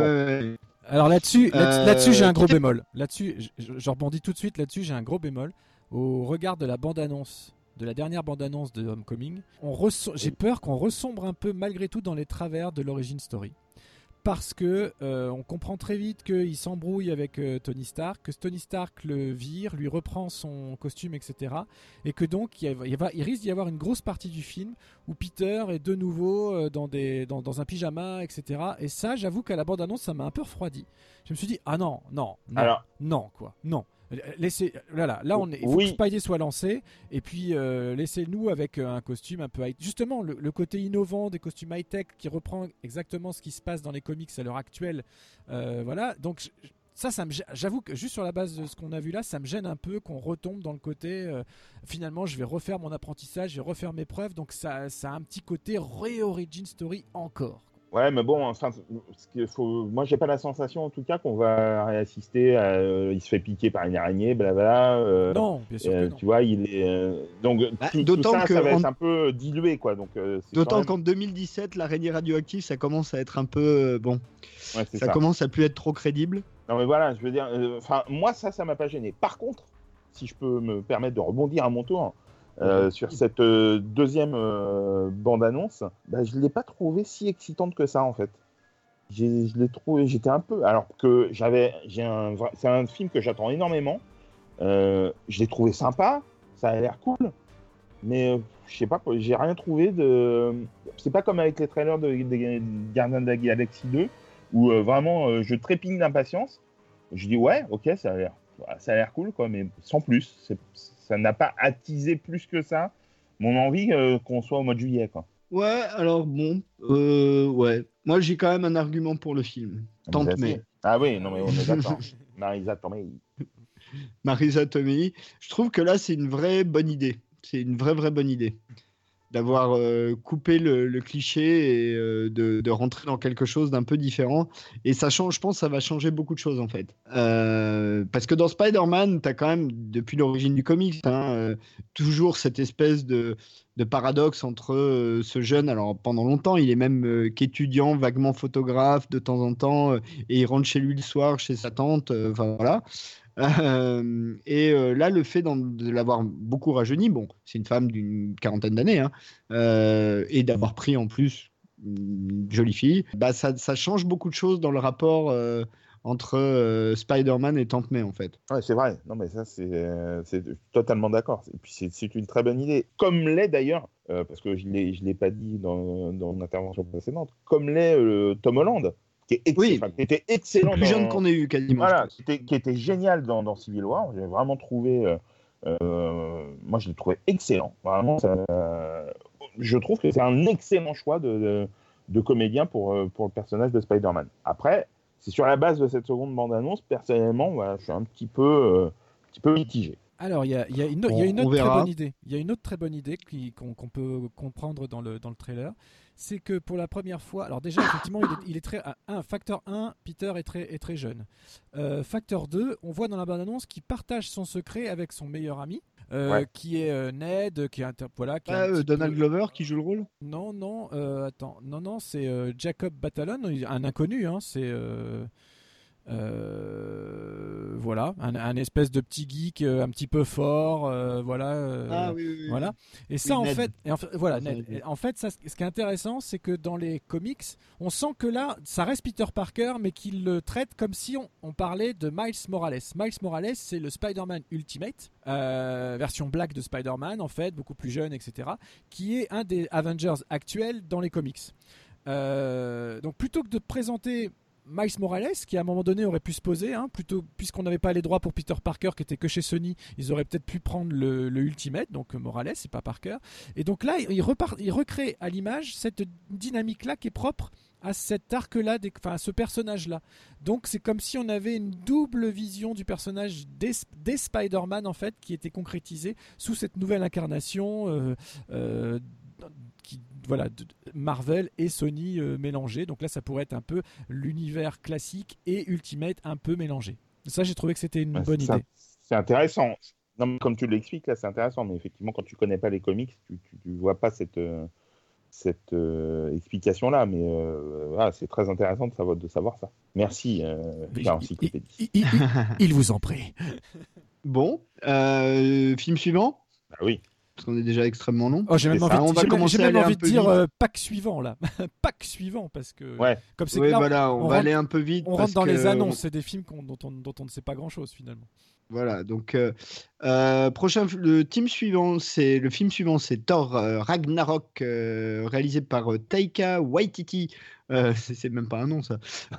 ouais. Alors là-dessus, là- Euh, là-dessus, j'ai un gros est- bémol. Là-dessus, je, rebondis tout de suite. Là-dessus, j'ai un gros bémol. Au regard de la bande-annonce, de la dernière bande-annonce de Homecoming, on j'ai peur qu'on resombre un peu malgré tout dans les travers de l'origin story. Parce que euh, on comprend très vite qu'il s'embrouille avec euh, Tony Stark, que Tony Stark le vire, lui reprend son costume, etc. Et que donc il, y a- risque d'y avoir une grosse partie du film où Peter est de nouveau euh, dans, des, dans, dans un pyjama, etc. Et ça, j'avoue qu'à la bande-annonce, ça m'a un peu refroidi. Je me suis dit, ah non, non, non, Alors- non, quoi, non. Laissez, là, là, on est, il faut que Spidey soit lancé, et puis euh, laissez-nous avec euh, un costume un peu high. Justement, le, côté innovant des costumes high tech qui reprend exactement ce qui se passe dans les comics à l'heure actuelle. Euh, voilà, donc ça, ça j'avoue que juste sur la base de ce qu'on a vu là, ça me gêne un peu qu'on retombe dans le côté. finalement, je vais refaire mon apprentissage, je vais refaire mes preuves, donc ça, ça a un petit côté re-origin story encore. Ouais, mais bon, enfin, faut... moi j'ai pas la sensation en tout cas qu'on va réassister. À... Euh, il se fait piquer par une araignée, blabla. Euh, non, bien sûr. Euh, tu vois, il est donc bah, d'autant que ça va être un peu dilué, quoi. Donc d'autant qu'en 2017, l'araignée radioactive, ça commence à être un peu bon. ça, ça, commence à plus être trop crédible. Non, mais voilà, je veux dire, enfin, moi ça, ça m'a pas gêné. Par contre, si je peux me permettre de rebondir à mon tour. Euh, sur cette euh, deuxième euh, bande-annonce, bah, je ne l'ai pas trouvé si excitante que ça en fait. Je l'ai trouvé, j'étais un peu, alors que j'avais, c'est un film que j'attends énormément. je l'ai trouvé sympa, ça a l'air cool, mais je sais pas, j'ai rien trouvé de. C'est pas comme avec les trailers de, de Gardiens de la Galaxie 2 où vraiment je trépigne d'impatience. Je dis ouais, ok, ça a l'air, ça a l'air cool quoi, mais sans plus. Ça n'a pas attisé plus que ça mon envie euh, qu'on soit au mois de juillet. Quoi. Ouais, alors bon, euh, ouais. Moi, j'ai quand même un argument pour le film. Tante May. Ah oui, non, mais on est d'accord. Marisa Tomei. Marisa Tomei. Je trouve que là, c'est une vraie bonne idée. C'est une vraie, vraie bonne idée d'avoir euh, coupé le, cliché et euh, de, rentrer dans quelque chose d'un peu différent. Et ça change, je pense, ça va changer beaucoup de choses en fait. Euh, parce que dans Spider-Man, tu as quand même, depuis l'origine du comics, hein, toujours cette espèce de, de paradoxe entre ce jeune, alors pendant longtemps, il est même qu'étudiant, vaguement photographe de temps en temps, et il rentre chez lui le soir, chez sa tante, voilà. Euh, et euh, là, le fait de l'avoir beaucoup rajeuni, bon, c'est une femme d'une quarantaine d'années, hein, euh, et d'avoir pris en plus une jolie fille, bah, ça, change beaucoup de choses dans le rapport entre Spider-Man et Tante May, en fait. Ouais, c'est vrai. Non, mais ça, c'est totalement d'accord. Et puis, c'est une très bonne idée. Comme l'est d'ailleurs, parce que je ne l'ai pas dit dans, dans mon intervention précédente, comme l'est Tom Holland qui, était excellent. Le plus jeune qu'on ait eu quasiment. Voilà, qui était, génial dans, Civil War. J'ai vraiment trouvé. Euh, euh, moi, je l'ai trouvé excellent. Vraiment, je trouve que c'est un excellent choix de, de, comédien pour, euh, pour le personnage de Spider-Man. Après, c'est sur la base de cette seconde bande-annonce, personnellement, voilà, je suis un petit peu, petit peu mitigé. Alors, il y a, y a, une, y a une autre très bonne idée. Il y a une autre très bonne idée qu'on peut comprendre dans le, dans le trailer c'est que pour la première fois, alors déjà effectivement il est, très un facteur 1, Peter est très est très jeune. Euh, facteur 2, on voit dans la bande annonce qu'il partage son secret avec son meilleur ami. Euh, qui est euh, Ned, qui est voilà, qui ah, Donald Glover qui joue le rôle? Non, non, attends, non, non, c'est Jacob Batalon, un inconnu, hein, c'est euh, voilà, un, espèce de petit geek euh, un petit peu fort, euh, voilà, ah, oui, oui, voilà. Et ça, en, fait, en fait, voilà, en fait, ça, ce qui est intéressant, c'est que dans les comics, on sent que là, ça reste Peter Parker, mais qu'il le traite comme si on, parlait de Miles Morales. Miles Morales, c'est le Spider-Man Ultimate, version black de Spider-Man, en fait, beaucoup plus jeune, etc., qui est un des Avengers actuels dans les comics. donc plutôt que de présenter Miles Morales, qui à un moment donné aurait pu se poser, hein, plutôt puisqu'on n'avait pas les droits pour Peter Parker, qui était que chez Sony, ils auraient peut-être pu prendre le, Ultimate, donc Morales, c'est pas Parker. Et donc là, il, recrée à l'image cette dynamique-là qui est propre à cet arc-là, enfin à ce personnage-là. Donc c'est comme si on avait une double vision du personnage des, Spider-Man en fait, qui était concrétisé sous cette nouvelle incarnation. Euh, euh, voilà, Marvel et Sony euh, mélangés. Donc là, ça pourrait être un peu l'univers classique et Ultimate un peu mélangé. Ça, j'ai trouvé que c'était une bonne idée. C'est intéressant. Non, comme tu l'expliques, là, c'est intéressant. Mais effectivement, quand tu connais pas les comics, tu, tu, vois pas cette, euh, cette euh, explication-là. Mais c'est très intéressant de savoir, de savoir ça. Merci, il, vous en prie. Bon, film suivant? Bah oui parce qu'on est déjà extrêmement long. Oh, j'ai même envie, on va commencer même envie de dire euh, pack suivant là, pack suivant parce que ouais. comme c'est oui, voilà, on, va aller un peu vite. On rentre dans les annonces, c'est des films dont, on, dont, on, ne sait pas grand chose finalement. Voilà, donc euh, euh, prochain, le team suivant, c'est le film suivant, c'est Thor Ragnarok, réalisé par Taika Waititi. c'est même pas un nom ça.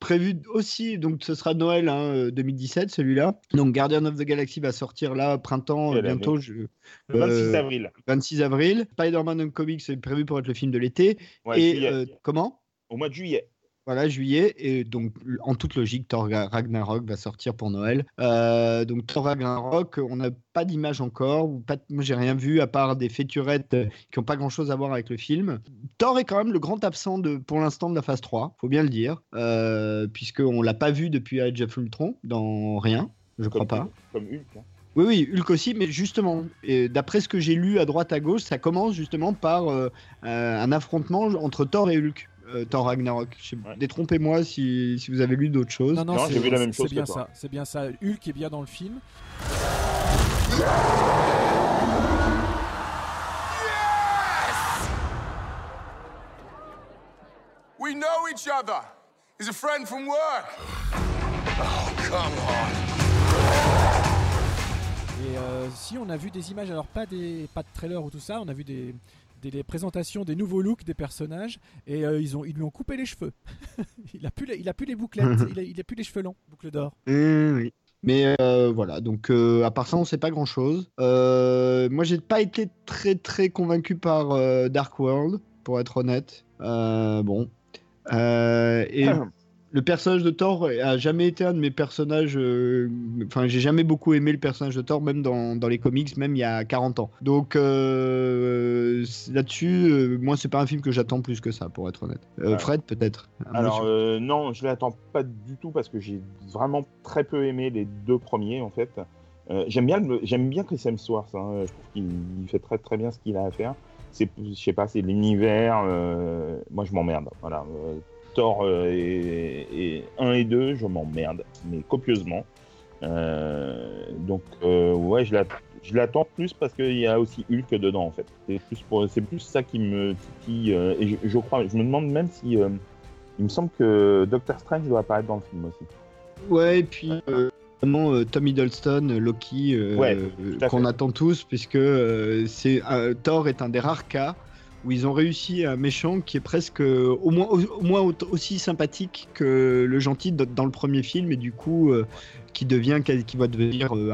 prévu aussi, donc ce sera Noël hein, 2017 celui-là. Donc Guardian of the Galaxy va sortir là printemps Quelle bientôt. Le 26 euh, avril. 26 avril. Spider-Man comics c'est prévu pour être le film de l'été. Ouais, Et juillet. euh, comment? Au mois de juillet. Voilà, juillet. Et donc, en toute logique, Thor Ra- Ragnarok va sortir pour Noël. Euh, donc, Thor Ragnarok, on n'a pas d'image encore. ou Pas, moi, j'ai rien vu à part des featurettes euh, qui n'ont pas grand-chose à voir avec le film. Thor est quand même le grand absent de, pour l'instant de la phase 3, faut bien le dire. Euh, Puisqu'on l'a pas vu depuis Age of Ultron dans rien, je crois Comme, pas. comme Hulk. hein. Oui, oui, Hulk aussi, mais justement, d'après ce que j'ai lu à droite à gauche, ça commence justement par euh, un affrontement entre Thor et Hulk. Euh, Thor Ragnarok. Ouais. Détrompez-moi si, si vous avez lu d'autres choses. Non, non, Non, c'est- j'ai vu la même c'est chose que bien ça. C'est bien ça. Hulk est bien dans le film. We know each other. He's a friend from work. Oh, come on. Et euh, si on a vu des images, alors pas des pas de trailer ou tout ça, on a vu des, des, des présentations des nouveaux looks des personnages et euh, ils ont ils lui ont coupé les cheveux. il a plus les, il a plus les bouclettes, il a, il a plus les cheveux longs, boucle d'or. Mmh, oui. Mais euh, voilà, donc euh, à part ça, on sait pas grand chose. moi, j'ai pas été très très convaincu par euh, Dark World, pour être honnête. Euh, bon. Euh, et le personnage de Thor a jamais été un de mes personnages. euh, Enfin, j'ai jamais beaucoup aimé le personnage de Thor, même dans, dans les comics, même il y a 40 ans. Donc euh, là-dessus, euh, moi, c'est pas un film que j'attends plus que ça, pour être honnête. Euh, Ouais. Fred, peut-être. Alors non, je l'attends pas du tout parce que j'ai vraiment très peu aimé les deux premiers en fait. J'aime bien, j'aime bien Chris Hemsworth. hein. Je trouve qu'il il fait très très bien ce qu'il a à faire. C'est, je sais pas, c'est l'univers. euh, moi, je m'emmerde. Voilà. Euh, Thor euh, et, et 1 et 2, je m'emmerde, mais copieusement. Euh, donc euh, ouais, je l'attends. Plus parce qu'il y a aussi Hulk dedans en fait. C'est plus, pour, c'est plus ça qui me titille. euh, et je, je crois, je me demande même si il me semble que Doctor Strange doit apparaître dans le film aussi. Ouais, et puis vraiment Tom Hiddleston, Loki, Ouais, qu'on attend tous, puisque c'est Thor est un des rares cas où ils ont réussi un méchant qui est presque euh, au moins, au, au moins au- aussi sympathique que le gentil dans le premier film, et du coup euh, qui devient, qui va devenir euh,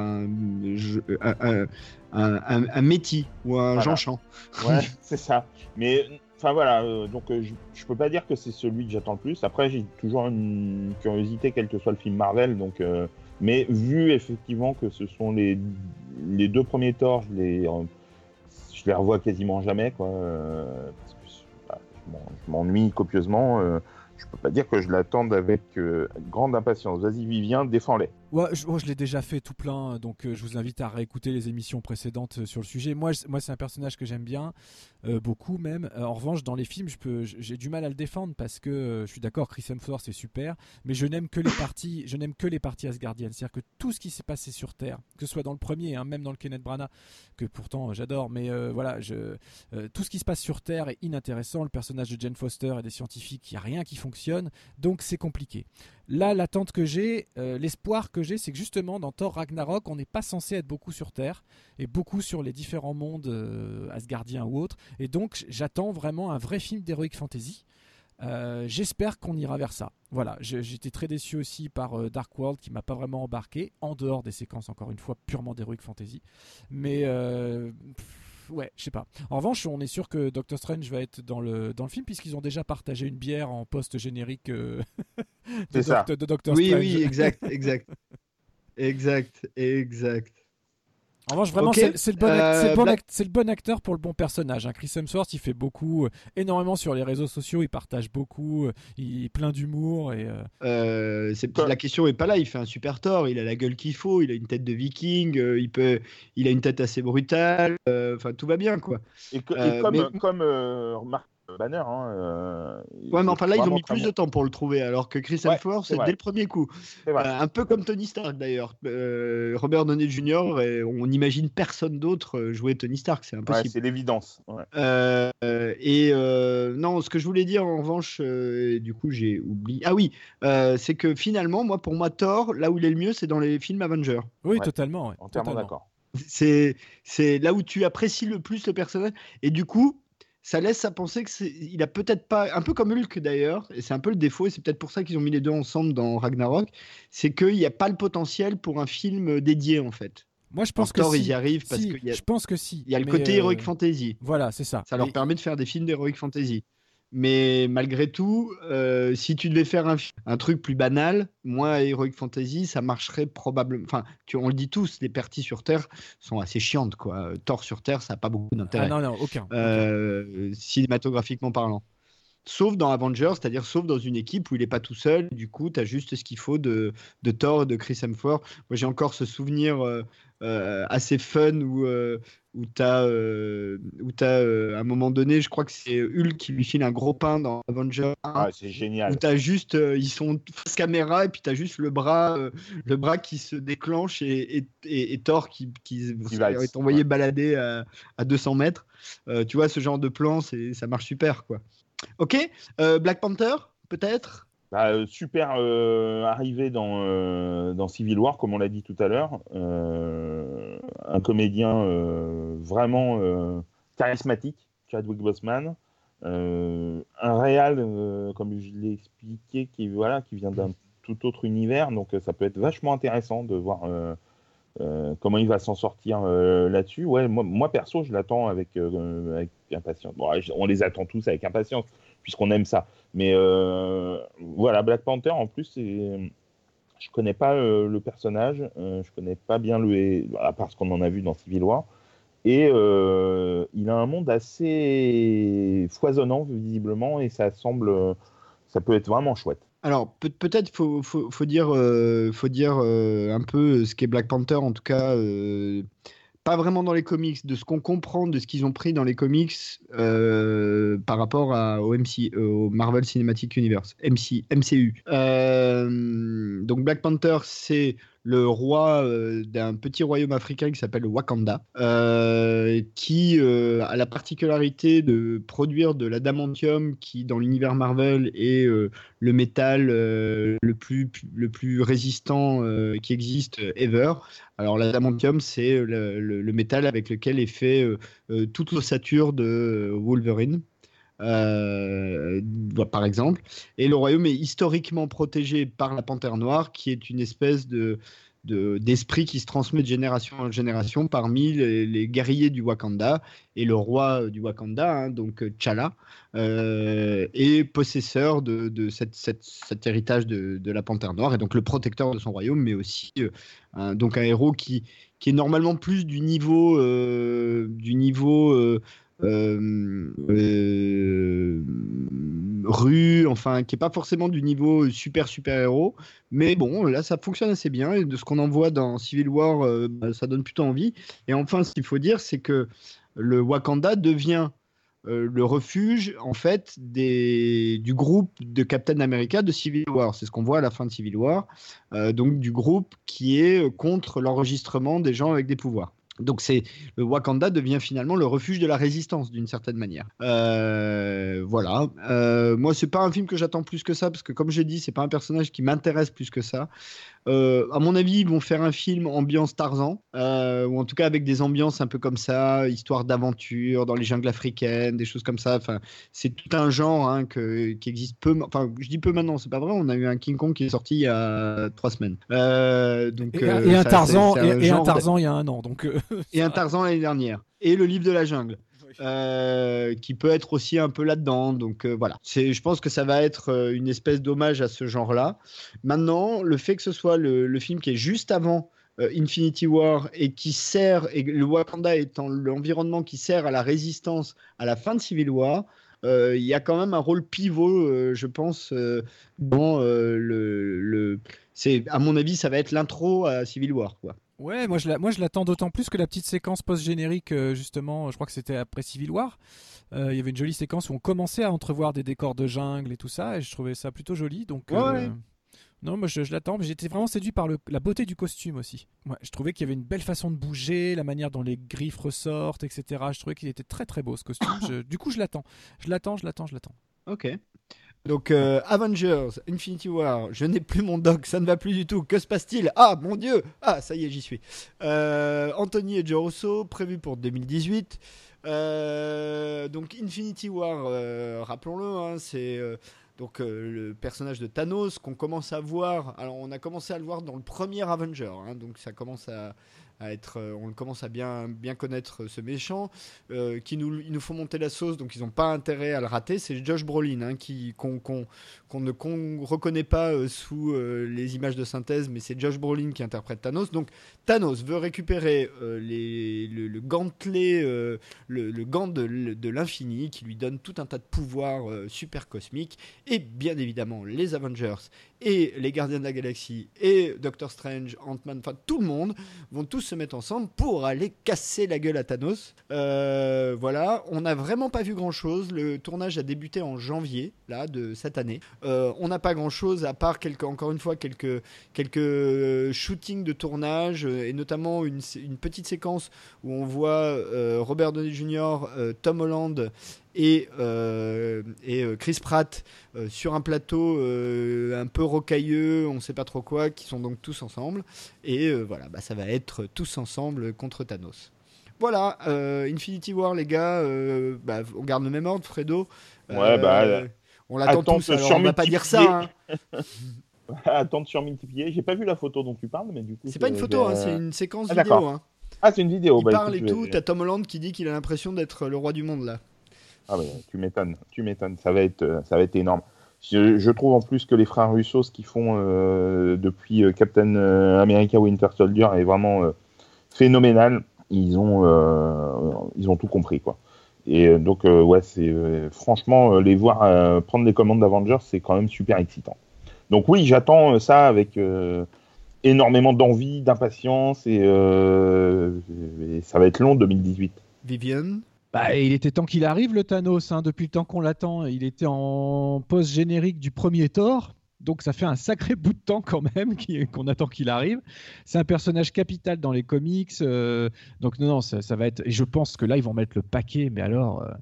un, un, Métis ou un Voilà. Jean-Champ. Ouais, c'est ça. Mais enfin voilà, euh, donc euh, je, je peux pas dire que c'est celui que j'attends le plus. Après, j'ai toujours une curiosité, quel que soit le film Marvel. Donc, mais vu effectivement que ce sont les, les deux premiers Thor, je les, je les revois quasiment jamais, quoi. euh, parce que je- je m'en- je m'ennuie copieusement. euh, je peux pas dire que je l'attende avec euh, grande impatience. Vas-y, Vivien, défends-les. Je, l'ai déjà fait tout plein, donc euh, je vous invite à réécouter les émissions précédentes euh, sur le sujet. Moi, moi c'est un personnage que j'aime bien, euh, beaucoup même. En revanche, dans les films, j'ai du mal à le défendre parce que je suis d'accord, Chris Hemsworth c'est super, mais je n'aime que les parties, je n'aime que les parties Asgardiennes. C'est-à-dire que tout ce qui s'est passé sur Terre, que ce soit dans le premier, hein, même dans le Kenneth Branagh, que pourtant j'adore, mais voilà, tout ce qui se passe sur Terre est inintéressant. Le personnage de Jane Foster et des scientifiques, il n'y a rien qui fonctionne, donc c'est compliqué. Là, l'attente que j'ai, euh, l'espoir que j'ai, c'est que justement dans Thor Ragnarok, on n'est pas censé être beaucoup sur Terre et beaucoup sur les différents mondes euh, asgardiens ou autres. Et donc, j'attends vraiment un vrai film d'heroic fantasy. Euh, J'espère qu'on ira vers ça. Voilà, j'étais très déçu aussi par Dark World qui m'a pas vraiment embarqué, en dehors des séquences, encore une fois, purement d'heroic fantasy. Mais ouais, je sais pas. En revanche, on est sûr que Doctor Strange va être dans le, dans le film, puisqu'ils ont déjà partagé une bière en post-générique euh, de, C'est ça. Doct- de Doctor Oui, Strange. oui, exact, exact. exact, exact. En revanche, vraiment, c'est le, bon le euh, le acteur pour le bon personnage. hein. Chris Hemsworth, il fait beaucoup, euh, énormément sur les réseaux sociaux, il partage beaucoup, euh, il est plein d'humour et euh, Euh, la question est pas là. Il fait un super tort. Il a la gueule qu'il faut. Il a une tête de viking. euh, il peut. Il a une tête assez brutale. euh, Enfin, tout va bien, quoi. Et, que- et Euh, comme, mais- comme euh, Banner, hein, euh, Ouais, mais enfin là, ils ont mis plus bon. de temps pour le trouver, alors que Chris Hemsworth, c'est dès le premier coup. Euh, un peu comme Tony Stark d'ailleurs. Euh, Robert Downey Jr. et on n'imagine personne d'autre jouer Tony Stark, c'est Ouais, impossible. c'est l'évidence. Ouais. Euh, et euh, non, ce que je voulais dire en revanche, euh, et du coup j'ai oublié. Ah oui, euh, c'est que finalement, moi, pour moi, Thor, là où il est le mieux, c'est dans les films Avengers. oui, Ouais. totalement. ouais, Entièrement d'accord. C'est c'est là où tu apprécies le plus le personnage. Et du coup, ça laisse à penser que c'est, il a peut-être pas, un peu comme Hulk d'ailleurs, et c'est un peu le défaut, et c'est peut-être pour ça qu'ils ont mis les deux ensemble dans Ragnarok, c'est qu'il n'y a pas le potentiel pour un film dédié en fait. Moi, je pense En que si. ils y arrivent parce Si, qu'il y a- Je pense que si. Il y a le côté euh, Heroic Fantasy. Voilà, c'est ça. Ça leur Et- permet de faire des films d'Heroic Fantasy. Mais malgré tout, euh, si tu devais faire un, truc plus banal, moi, Heroic Fantasy, ça marcherait probablement. Enfin, tu, on le dit tous, les parties sur Terre sont assez chiantes. Quoi. Thor sur Terre, ça n'a pas beaucoup d'intérêt. Ah non, non, aucun. euh, cinématographiquement parlant. Sauf dans Avengers, c'est-à-dire sauf dans une équipe où il n'est pas tout seul. Du coup, tu as juste ce qu'il faut de, de Thor et de Chris Hemsworth. Moi, j'ai encore ce souvenir euh, euh, assez fun où, euh, où tu as, à un moment donné, je crois que c'est Hulk qui lui file un gros pain dans Avengers 1. Ah, c'est Où génial. t'as juste, euh, ils sont face caméra et puis t'as juste le bras, euh, le bras qui se déclenche et, et, et- et Thor qui, qui, Qui va être- envoyé balader à, à 200 mètres. Euh, tu vois, ce genre de plan, ça marche super, quoi. Ok, euh, Black Panther, peut-être? Bah, euh, super euh, arrivé dans, euh, dans Civil War, comme on l'a dit tout à l'heure. Un comédien vraiment charismatique, Chadwick Boseman. Un réal, comme je l'ai expliqué, qui, voilà, qui vient d'un tout autre univers. Donc ça peut être vachement intéressant de voir comment il va s'en sortir là-dessus. Ouais, moi, perso, je l'attends avec, impatience. On les attend tous avec impatience, puisqu'on aime ça. Mais euh, voilà, Black Panther, en plus, c'est- je connais pas euh, le personnage, euh, je connais pas bien le, à part ce qu'on en a vu dans Civil War. Et euh, il a un monde assez foisonnant, visiblement, et ça semble, ça peut être vraiment chouette. Alors, peut- peut-être faut, faut, dire, faut dire un peu ce qu'est Black Panther, en tout cas, pas vraiment dans les comics, de ce qu'on comprend de ce qu'ils ont pris dans les comics euh, par rapport au, MC, au Marvel Cinematic Universe, MC, MCU. Euh, donc, Black Panther, c'est le roi euh, d'un petit royaume africain qui s'appelle le Wakanda, euh, qui euh, a la particularité de produire de l'adamantium qui, dans l'univers Marvel, est le métal le, plus, le plus résistant qui existe ever. Alors l'adamantium, c'est le, métal avec lequel est fait toute l'ossature de Wolverine. Euh, par exemple, et le royaume est historiquement protégé par la panthère noire, qui est une espèce de de- d'esprit qui se transmet de génération en génération parmi les, guerriers du Wakanda et le roi du Wakanda, hein, donc T'Challa, euh, est possesseur de, cet héritage de, la panthère noire et donc le protecteur de son royaume, mais aussi euh, un- donc un héros qui, qui est normalement plus du niveau du niveau rue, enfin qui est pas forcément du niveau super super héros, mais bon là ça fonctionne assez bien et de ce qu'on en voit dans Civil War, euh, bah, ça donne plutôt envie. Et enfin ce qu'il faut dire c'est que le Wakanda devient euh, le refuge en fait du groupe de Captain America de Civil War. C'est ce qu'on voit à la fin de Civil War, euh, donc du groupe qui est euh, contre l'enregistrement des gens avec des pouvoirs. Donc c'est le Wakanda devient finalement le refuge de la résistance d'une certaine manière. Euh, voilà. Euh, moi c'est pas un film que j'attends plus que ça parce que comme j'ai dit c'est pas un personnage qui m'intéresse plus que ça. Euh, à mon avis ils vont faire un film ambiance Tarzan euh, ou en tout cas avec des ambiances un peu comme ça, histoire d'aventure dans les jungles africaines, des choses comme ça. Enfin c'est tout un genre hein, que, qui existe peu. Enfin je dis peu maintenant c'est pas vrai. On a eu un King Kong qui est sorti il y a trois semaines. Donc Et, et un Tarzan, c'est- c'est et, et un Tarzan il y a un an. Donc, et un Tarzan l'année dernière. Et le livre de la jungle. euh, qui peut être aussi un peu là-dedans. Donc euh, voilà, c'est, je pense que ça va être euh, une espèce d'hommage à ce genre-là. Maintenant, le fait que ce soit le, le film qui est juste avant Infinity War et qui sert, et le Wakanda étant l'environnement qui sert à la résistance à la fin de Civil War, il y a quand même un rôle pivot, euh, je pense, euh, dans euh, le, le- c'est à mon avis, ça va être l'intro à Civil War, quoi. Ouais, moi je, la- moi je l'attends d'autant plus que la petite séquence post-générique, euh, justement, je crois que c'était après Civil War. euh, il y avait une jolie séquence où on commençait à entrevoir des décors de jungle et tout ça, et je trouvais ça plutôt joli. Donc, Ouais, euh, ouais. Non, moi je, l'attends, mais j'étais vraiment séduit par la beauté du costume aussi. Ouais, je trouvais qu'il y avait une belle façon de bouger, la manière dont les griffes ressortent, etc. Je trouvais qu'il était très très beau ce costume. Du coup, je l'attends. Je l'attends, je l'attends, je l'attends. Ok. Donc euh, Avengers, Infinity War, je n'ai plus mon doc, ça ne va plus du tout. Que se passe-t-il? Ah mon dieu Ah ça y est, j'y suis. Euh, Anthony et Joe Russo, prévu pour 2018. Euh, donc Infinity War, rappelons-le, hein, c'est donc euh, le personnage de Thanos qu'on commence à voir. Alors on a commencé à le voir dans le premier Avenger, hein, donc ça commence à, euh, on commence à bien connaître ce méchant, euh, qui nous il nous faut monter la sauce, donc ils n'ont pas intérêt à le rater. C'est Josh Brolin hein, qui qu'on ne reconnaît pas euh, sous euh, les images de synthèse, mais c'est Josh Brolin qui interprète Thanos. Donc Thanos veut récupérer euh, le, le gantelet, euh, le, gant de, de l'infini, qui lui donne tout un tas de pouvoirs euh, super cosmiques, et bien évidemment les Avengers et les Gardiens de la Galaxie et Doctor Strange, Ant-Man, enfin tout le monde vont tous se mettre ensemble pour aller casser la gueule à Thanos. Euh, voilà, on n'a vraiment pas vu grand chose. Le tournage a débuté en janvier là de cette année. Euh, on n'a pas grand chose à part encore une fois quelques quelques euh, shootings de tournage et notamment une, une petite séquence où on voit Robert Downey Jr., Tom Holland et, euh, et euh, Chris Pratt euh, sur un plateau un peu rocailleux, on sait pas trop quoi, qui sont donc tous ensemble. Et voilà, bah, ça va être tous ensemble contre Thanos. Voilà, Infinity War, les gars, bah, on garde le même ordre, Fredo. Ouais, bah, on l'attend tous, alors on va pas dire ça. hein. Multiplier. J'ai pas vu la photo dont tu parles, mais du coup. C'est pas une photo, hein, c'est une séquence Ah, vidéo. hein. Ah, c'est une vidéo. Il bah, parle et tout, t'as Tom Holland qui dit qu'il a l'impression d'être le roi du monde là. Ah tu m'étonnes, tu m'étonnes. Ça va être, euh, ça va être énorme. Je, trouve en plus que les frères Russo, ce qu'ils font euh, depuis euh, Captain America Winter Soldier est vraiment phénoménal. Ils ont, ils ont tout compris quoi. Et donc ouais, c'est franchement les voir prendre les commandes d'Avengers, c'est quand même super excitant. Donc oui, j'attends ça avec énormément d'envie, d'impatience et, et ça va être long 2018. Vivian Bah, il était temps qu'il arrive, le Thanos, hein, depuis le temps qu'on l'attend. Il était en post-générique du premier Thor. Donc ça fait un sacré bout de temps quand même qu'on attend qu'il arrive. C'est un personnage capital dans les comics. euh, donc non, non, ça, va être... Et je pense que là, ils vont mettre le paquet. Mais alors, euh,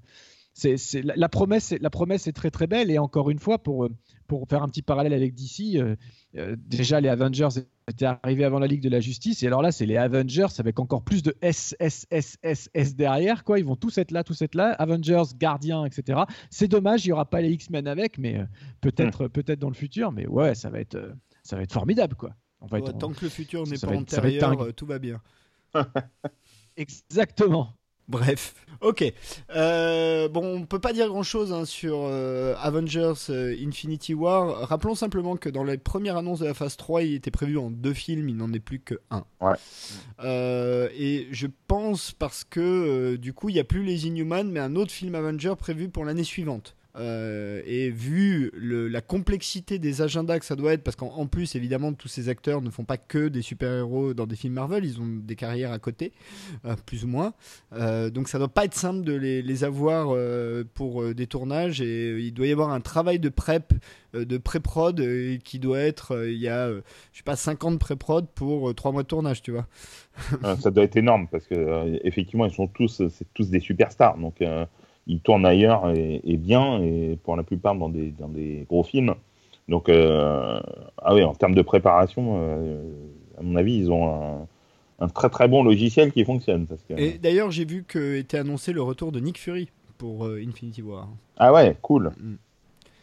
c'est, la, la promesse, la promesse est très très belle. Et encore une fois, pour, euh, pour faire un petit parallèle avec DC, euh, euh, déjà les Avengers étaient arrivés avant la Ligue de la Justice. Et alors là, c'est les Avengers avec encore plus de S, S, S, S, S derrière. Quoi. Ils vont tous être là, tous être là. Avengers, Gardiens, etc. C'est dommage, il n'y aura pas les X-Men avec, mais euh, peut-être peut-être dans le futur. Mais ouais, ça va être, ça va être formidable. Quoi. On va Ouais, être- Tant que le futur n'est pas antérieur, tout va bien. Exactement. Bref, ok. Euh, bon, on peut pas dire grand chose sur euh, Avengers euh, Infinity War. Rappelons simplement que dans les premières annonces de la phase 3, il était prévu en deux films, il n'en est plus que un. Ouais. Et je pense parce que du coup, il n'y a plus les Inhumans, mais un autre film Avenger prévu pour l'année suivante. Euh, et vu la complexité des agendas que ça doit être, parce qu'en en plus, évidemment, tous ces acteurs ne font pas que des super-héros dans des films Marvel, ils ont des carrières à côté, euh, plus ou moins. Euh, donc ça doit pas être simple de les, avoir pour des tournages et il doit y avoir un travail de prep, de pré-prod qui doit être, il y a, je sais pas, 50 pré-prod pour 3 mois de tournage, tu vois. Euh, ça doit être énorme parce que effectivement ils sont tous tous des superstars donc ils tournent ailleurs et, et bien et pour la plupart dans des dans des gros films donc euh, ah oui en termes de préparation euh, à mon avis ils ont un, un très très bon logiciel qui fonctionne parce que Et d'ailleurs, j'ai vu que était annoncé le retour de Nick Fury pour euh, Infinity War. ah ouais cool Mm.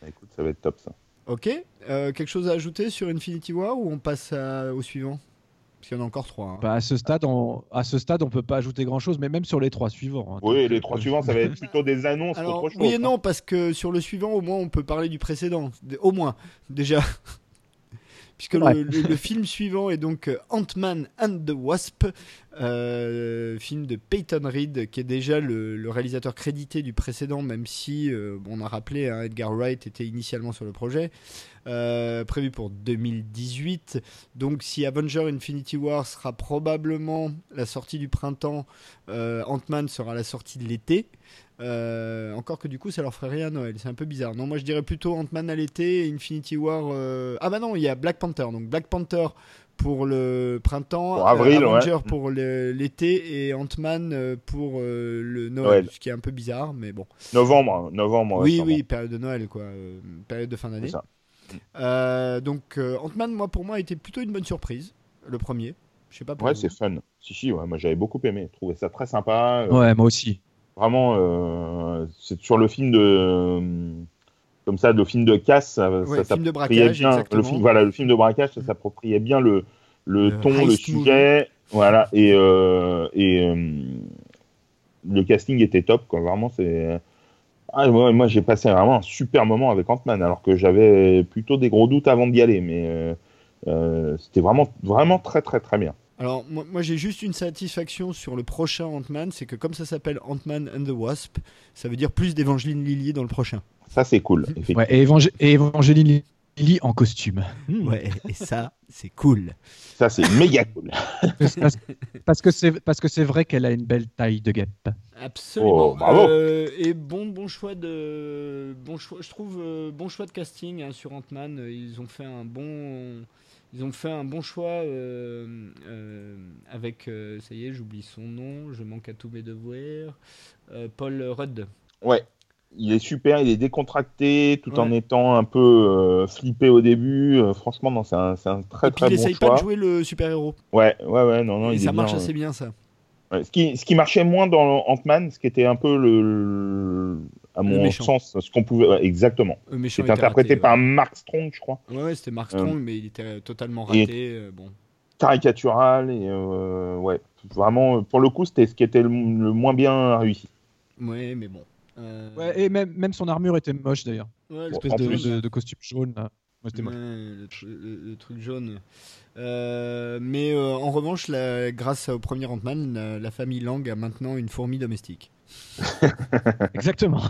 écoute ça va être top ça Ok, quelque chose à ajouter sur Infinity War ou on passe à- au suivant? Parce qu'il y en a encore trois. hein. Bah, à ce stade, on, à ce stade, on peut pas ajouter grand chose, mais même sur les trois suivants. hein. oui les euh, trois suivants ça va être plutôt des annonces Alors, qu'autre chose oui et hein. non, parce que sur le suivant, au moins, on peut parler du précédent. Au moins, déjà. Puisque Ouais. le, le- le film suivant est donc euh, Ant-Man and the Wasp, euh, film de Peyton Reed, qui est déjà le, le réalisateur crédité du précédent, même si, euh, on a rappelé, hein, Edgar Wright était initialement sur le projet, euh, prévu pour 2018. Donc, si Avenger Infinity War sera probablement la sortie du printemps, Ant-Man sera la sortie de l'été. Euh, encore que du coup, ça leur ferait rien à Noël. C'est un peu bizarre. Non, moi je dirais plutôt Ant-Man à l'été et Infinity War. euh, Ah bah non, il y a Black Panther. Donc Black Panther pour le printemps, Pour avril, Avenger ouais. pour l'été et Ant-Man euh, pour euh, le Noël. Noël. Ce qui est un peu bizarre, mais bon. novembre hein, novembre oui, oui, période de Noël, quoi. euh, période de fin C'est d'année. ça. Euh, donc euh, Ant-Man, moi pour moi, a été plutôt une bonne surprise. Le premier. Je sais pas pour ouais c'est fun si si ouais, moi j'avais beaucoup aimé je trouvais ça très sympa euh, Ouais, moi aussi. Vraiment, euh, c'est sur le film de comme ça, le film de casse, ça, Ouais, ça film de braquage, bien. Le film, voilà, le film de braquage, ça s'appropriait bien le, le, Le ton, le sujet, voilà, et euh, et euh, le casting était top, quoi. Vraiment, c'est. Ah, moi, moi, j'ai passé vraiment un super moment avec Ant-Man, alors que j'avais plutôt des gros doutes avant d'y aller, mais euh, c'était vraiment, vraiment très, très, très bien. Alors, moi, moi, j'ai juste une satisfaction sur le prochain Ant-Man, c'est que comme ça s'appelle Ant-Man and the Wasp, ça veut dire plus d'Evangeline Lilly dans le prochain. Ça, c'est cool. effectivement. Ouais, et, Évangé- et Évangéline Lilly en costume. Hmm. Ouais, et ça, c'est cool. Ça, c'est méga cool. Parce, que c'est parce que c'est vrai qu'elle a une belle taille de guêpe. Absolument. Oh, bravo. Euh, et bon, bon choix de, bon choix, je trouve euh, bon choix de casting hein, sur Ant-Man. Ils ont fait un bon, ils ont fait un bon choix euh, euh, avec, euh, ça y est, j'oublie son nom, je manque à tous mes devoirs. Paul Rudd. Ouais. Il est super, il est décontracté, tout en étant un peu euh, flippé au début. Euh, franchement, non, c'est un, un très et puis très il bon essaye choix. pas de jouer le super-héros. Ouais, ouais, ouais, non, non, Et il ça marche bien, assez bien ça. Ouais, ce, qui, ce qui marchait moins dans Ant-Man, ce qui était un peu le- à mon sens, ce qu'on pouvait, ouais, exactement. Était interprété raté, par ouais. Mark Strong, je crois, Ouais, ouais, c'était Mark Euh, Strong, mais il était totalement et- raté. euh, bon. caricatural et euh, ouais, vraiment pour le coup, c'était ce qui était le, le moins bien réussi. Ouais, mais bon. Euh, Ouais, et même, même son armure était moche d'ailleurs. ouais, Bon, Espèce en de, plus- de- de costume jaune. là. Ouais, c'était moche. Ouais, le, tru- le- le truc jaune. Euh, mais euh, en revanche, la- grâce au premier Ant-Man, la, la famille Lang a maintenant une fourmi domestique. Exactement.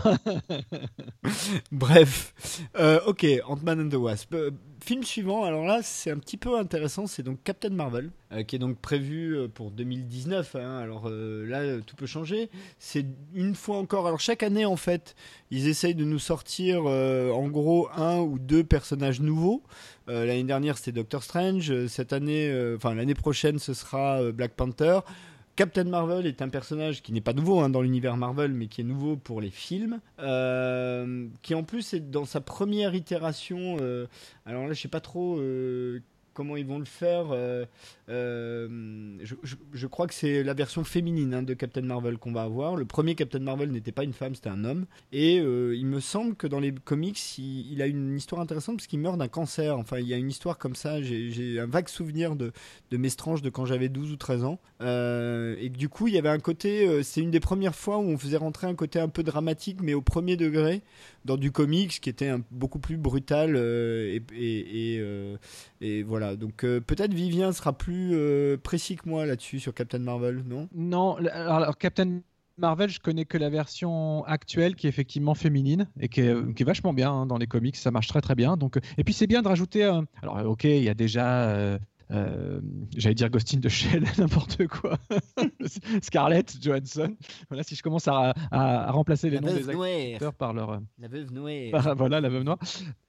Bref, Euh, ok, Ant-Man and the Wasp. Euh, film suivant, alors là, c'est un petit peu intéressant, c'est donc Captain Marvel, euh, qui est donc prévu pour 2019. hein. alors là, tout peut changer. C'est une fois encore, alors chaque année, en fait, ils essayent de nous sortir en gros un ou deux personnages nouveaux. L'année dernière, c'était Doctor Strange. Cette année, enfin l'année prochaine, ce sera Black Panther. Captain Marvel est un personnage qui n'est pas nouveau hein, dans l'univers Marvel, mais qui est nouveau pour les films, euh, qui en plus est dans sa première itération. euh, alors là, je sais pas trop euh, comment ils vont le faire. euh, euh, je, crois que c'est la version féminine hein, de Captain Marvel qu'on va avoir. Le premier Captain Marvel n'était pas une femme, c'était un homme. Et euh, il me semble que dans les comics, il, a une histoire intéressante parce qu'il meurt d'un cancer. Enfin, il y a une histoire comme ça. J'ai un vague souvenir de, de mes tranches de quand j'avais 12 ou 13 ans. Et du coup, il y avait un côté. c'est une des premières fois où on faisait rentrer un côté un peu dramatique, mais au premier degré, dans du comics qui était beaucoup plus brutal. et, et, et voilà. Donc euh, peut-être Vivien sera plus euh, précis que moi là-dessus sur Captain Marvel, non? Non, alors, alors, Captain Marvel, je connais que la version actuelle qui est effectivement féminine et qui est, qui est vachement bien hein, dans les comics, ça marche très très bien. Donc, euh, et puis c'est bien de rajouter. Alors, ok, il y a déjà. euh, euh, J'allais dire Ghostin de Shell, n'importe quoi. Scarlett Johansson. Voilà, si je commence à, à- à remplacer les La noms des noire. acteurs par leur, La veuve noire. par- voilà, la veuve noire,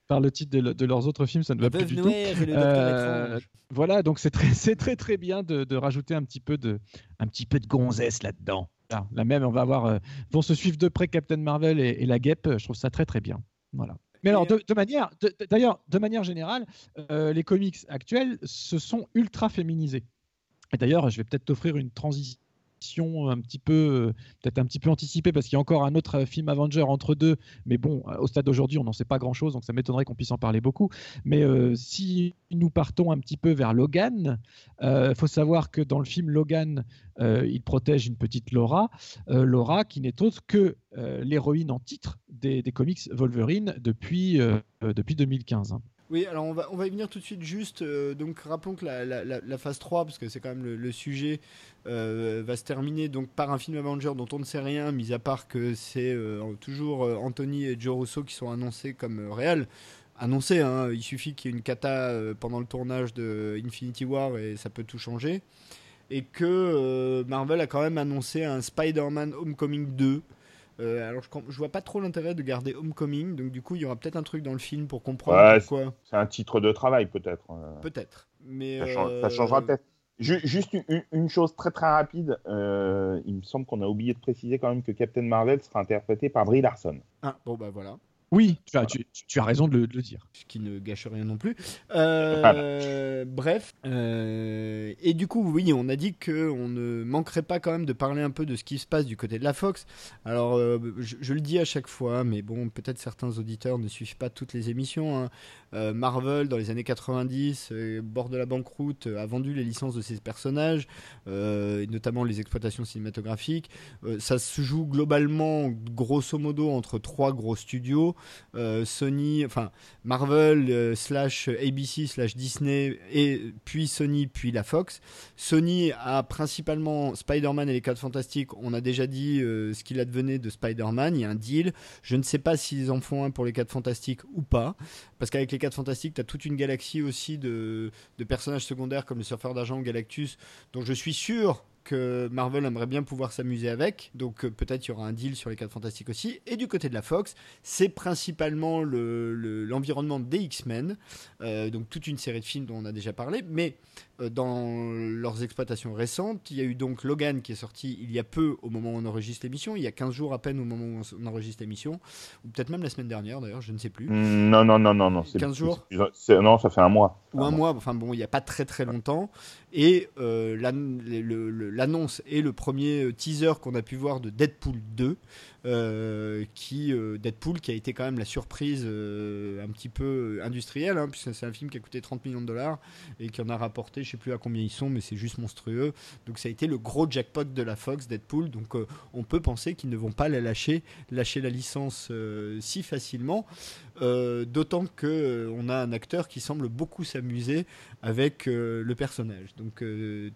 par le titre de, le- de leurs autres films, ça ne va plus du tout. et le Euh. Voilà, donc c'est très, c'est très très bien de, de rajouter un petit peu de, un petit peu de gonzesse là-dedans. Là, même, on va avoir, euh, vont se suivre de près Captain Marvel et, et la guêpe. Je trouve ça très très bien. Voilà. Mais alors, de, de manière, d'ailleurs, de manière générale, euh, les comics actuels se sont ultra féminisés. Et d'ailleurs, je vais peut-être t'offrir une transition un petit peu, euh, peut-être un petit peu anticipée parce qu'il y a encore un autre euh, film Avenger entre deux. Mais bon, euh, au stade d'aujourd'hui, on n'en sait pas grand-chose, donc ça m'étonnerait qu'on puisse en parler beaucoup. Mais si nous partons un petit peu vers Logan, il faut savoir que dans le film Logan, il protège une petite Laura, Laura qui n'est autre que l'héroïne en titre des, des comics Wolverine depuis, depuis 2015. Oui, alors on va, y venir tout de suite juste. euh, donc rappelons que la, phase 3, parce que c'est quand même le, sujet, euh, va se terminer donc par un film Avenger dont on ne sait rien, mis à part que c'est euh, toujours Anthony et Joe Russo qui sont annoncés comme réels. Annoncés, hein, il suffit qu'il y ait une cata pendant le tournage de Infinity War et ça peut tout changer. Et que Marvel a quand même annoncé un Spider-Man Homecoming 2. Euh, alors je, je vois pas trop l'intérêt de garder Homecoming, donc du coup il y aura peut-être un truc dans le film pour comprendre Ouais, pourquoi. C'est un titre de travail peut-être. euh. Peut-être. Mais Ça, change- ça euh, changera peut-être. Ju- Juste une, une chose très très rapide, il me semble qu'on a oublié de préciser quand même que Captain Marvel sera interprété par Brie Larson. Ah, bon bah voilà. Oui, tu as, tu, tu as raison de le, de le dire. Ce qui ne gâche rien non plus. Euh, bref. Euh, et du coup, oui, on a dit qu'on ne manquerait pas quand même de parler un peu de ce qui se passe du côté de la Fox. Alors, euh, je, le dis à chaque fois, mais bon, peut-être certains auditeurs ne suivent pas toutes les émissions. Hein. Marvel, dans les années 90, euh, bord de la banqueroute, a vendu les licences de ses personnages, notamment les exploitations cinématographiques. ça se joue globalement, grosso modo, entre trois gros studios. Sony, enfin, Marvel, slash ABC, slash Disney, et puis Sony, puis la Fox. Sony a principalement Spider-Man et les 4 Fantastiques. On a déjà dit euh, ce qu'il advenait de Spider-Man. Il y a un deal. Je ne sais pas s'ils en font un pour les 4 Fantastiques ou pas. Parce qu'avec les 4 Fantastiques, tu as toute une galaxie aussi de, de personnages secondaires comme le surfeur d'argent Galactus, dont je suis sûr que Marvel aimerait bien pouvoir s'amuser avec. Donc euh, peut-être il y aura un deal sur les 4 fantastiques aussi. Et du côté de la Fox, c'est principalement l'environnement le, des X-Men. Euh, donc toute une série de films dont on a déjà parlé. Mais dans leurs exploitations récentes, il y a eu donc Logan qui est sorti il y a peu au moment où on enregistre l'émission. Il y a 15 jours à peine au moment où on enregistre l'émission. Ou peut-être même la semaine dernière d'ailleurs, je ne sais plus. Mm, non, non, non, non. non 15 jours Non, ça fait un mois. Ou un, mois. Enfin bon, il n'y a pas très très longtemps. Et l'annonce et le premier teaser qu'on a pu voir de Deadpool 2, euh, qui euh, Deadpool qui a été quand même la surprise euh, un petit peu industrielle, hein, puisque c'est un film qui a coûté 30 millions de dollars et qui en a rapporté, je sais plus à combien ils sont, mais c'est juste monstrueux. Donc ça a été le gros jackpot de la Fox, Deadpool. Donc on peut penser qu'ils ne vont pas la lâcher, lâcher la licence si facilement. D'autant que on a un acteur qui semble beaucoup s'amuser avec le personnage. Donc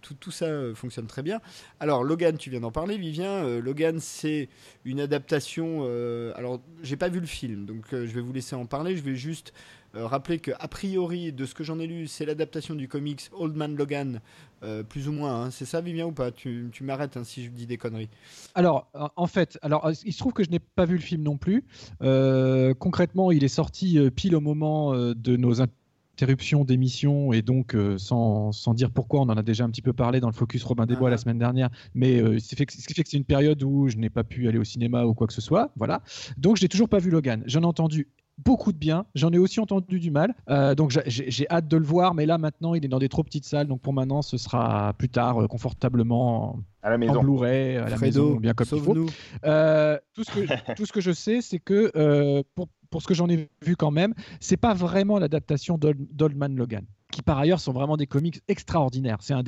tout, tout, ça fonctionne très bien. Alors Logan, tu viens d'en parler, Vivien. Logan, c'est une adaptation Euh, alors, j'ai pas vu le film, donc euh, je vais vous laisser en parler. Je vais juste euh, rappeler que, a priori, de ce que j'en ai lu, c'est l'adaptation du comics Old Man Logan, plus ou moins. Hein. C'est ça, Vivien, ou pas? Tu, tu m'arrêtes hein, si je dis des conneries. Alors, en fait, alors, il se trouve que je n'ai pas vu le film non plus. concrètement, il est sorti pile au moment de nos interruption d'émission et donc euh, sans, sans, dire pourquoi, on en a déjà un petit peu parlé dans le Focus Robin des Bois la ah. semaine dernière, mais euh, ce qui fait que c'est une période où je n'ai pas pu aller au cinéma ou quoi que ce soit. Voilà. Donc je n'ai toujours pas vu Logan. J'en ai entendu beaucoup de bien. J'en ai aussi entendu du mal. Euh, donc j'ai hâte de le voir, mais là maintenant il est dans des trop petites salles. Donc pour maintenant ce sera plus tard confortablement à la maison. en Blu-ray, à la maison, bien comme il faut. tout, ce que, tout ce que je sais, c'est que pour, pour ce que j'en ai vu quand même, c'est pas vraiment l'adaptation d'Old Logan, qui par ailleurs sont vraiment des comics extraordinaires. C'est un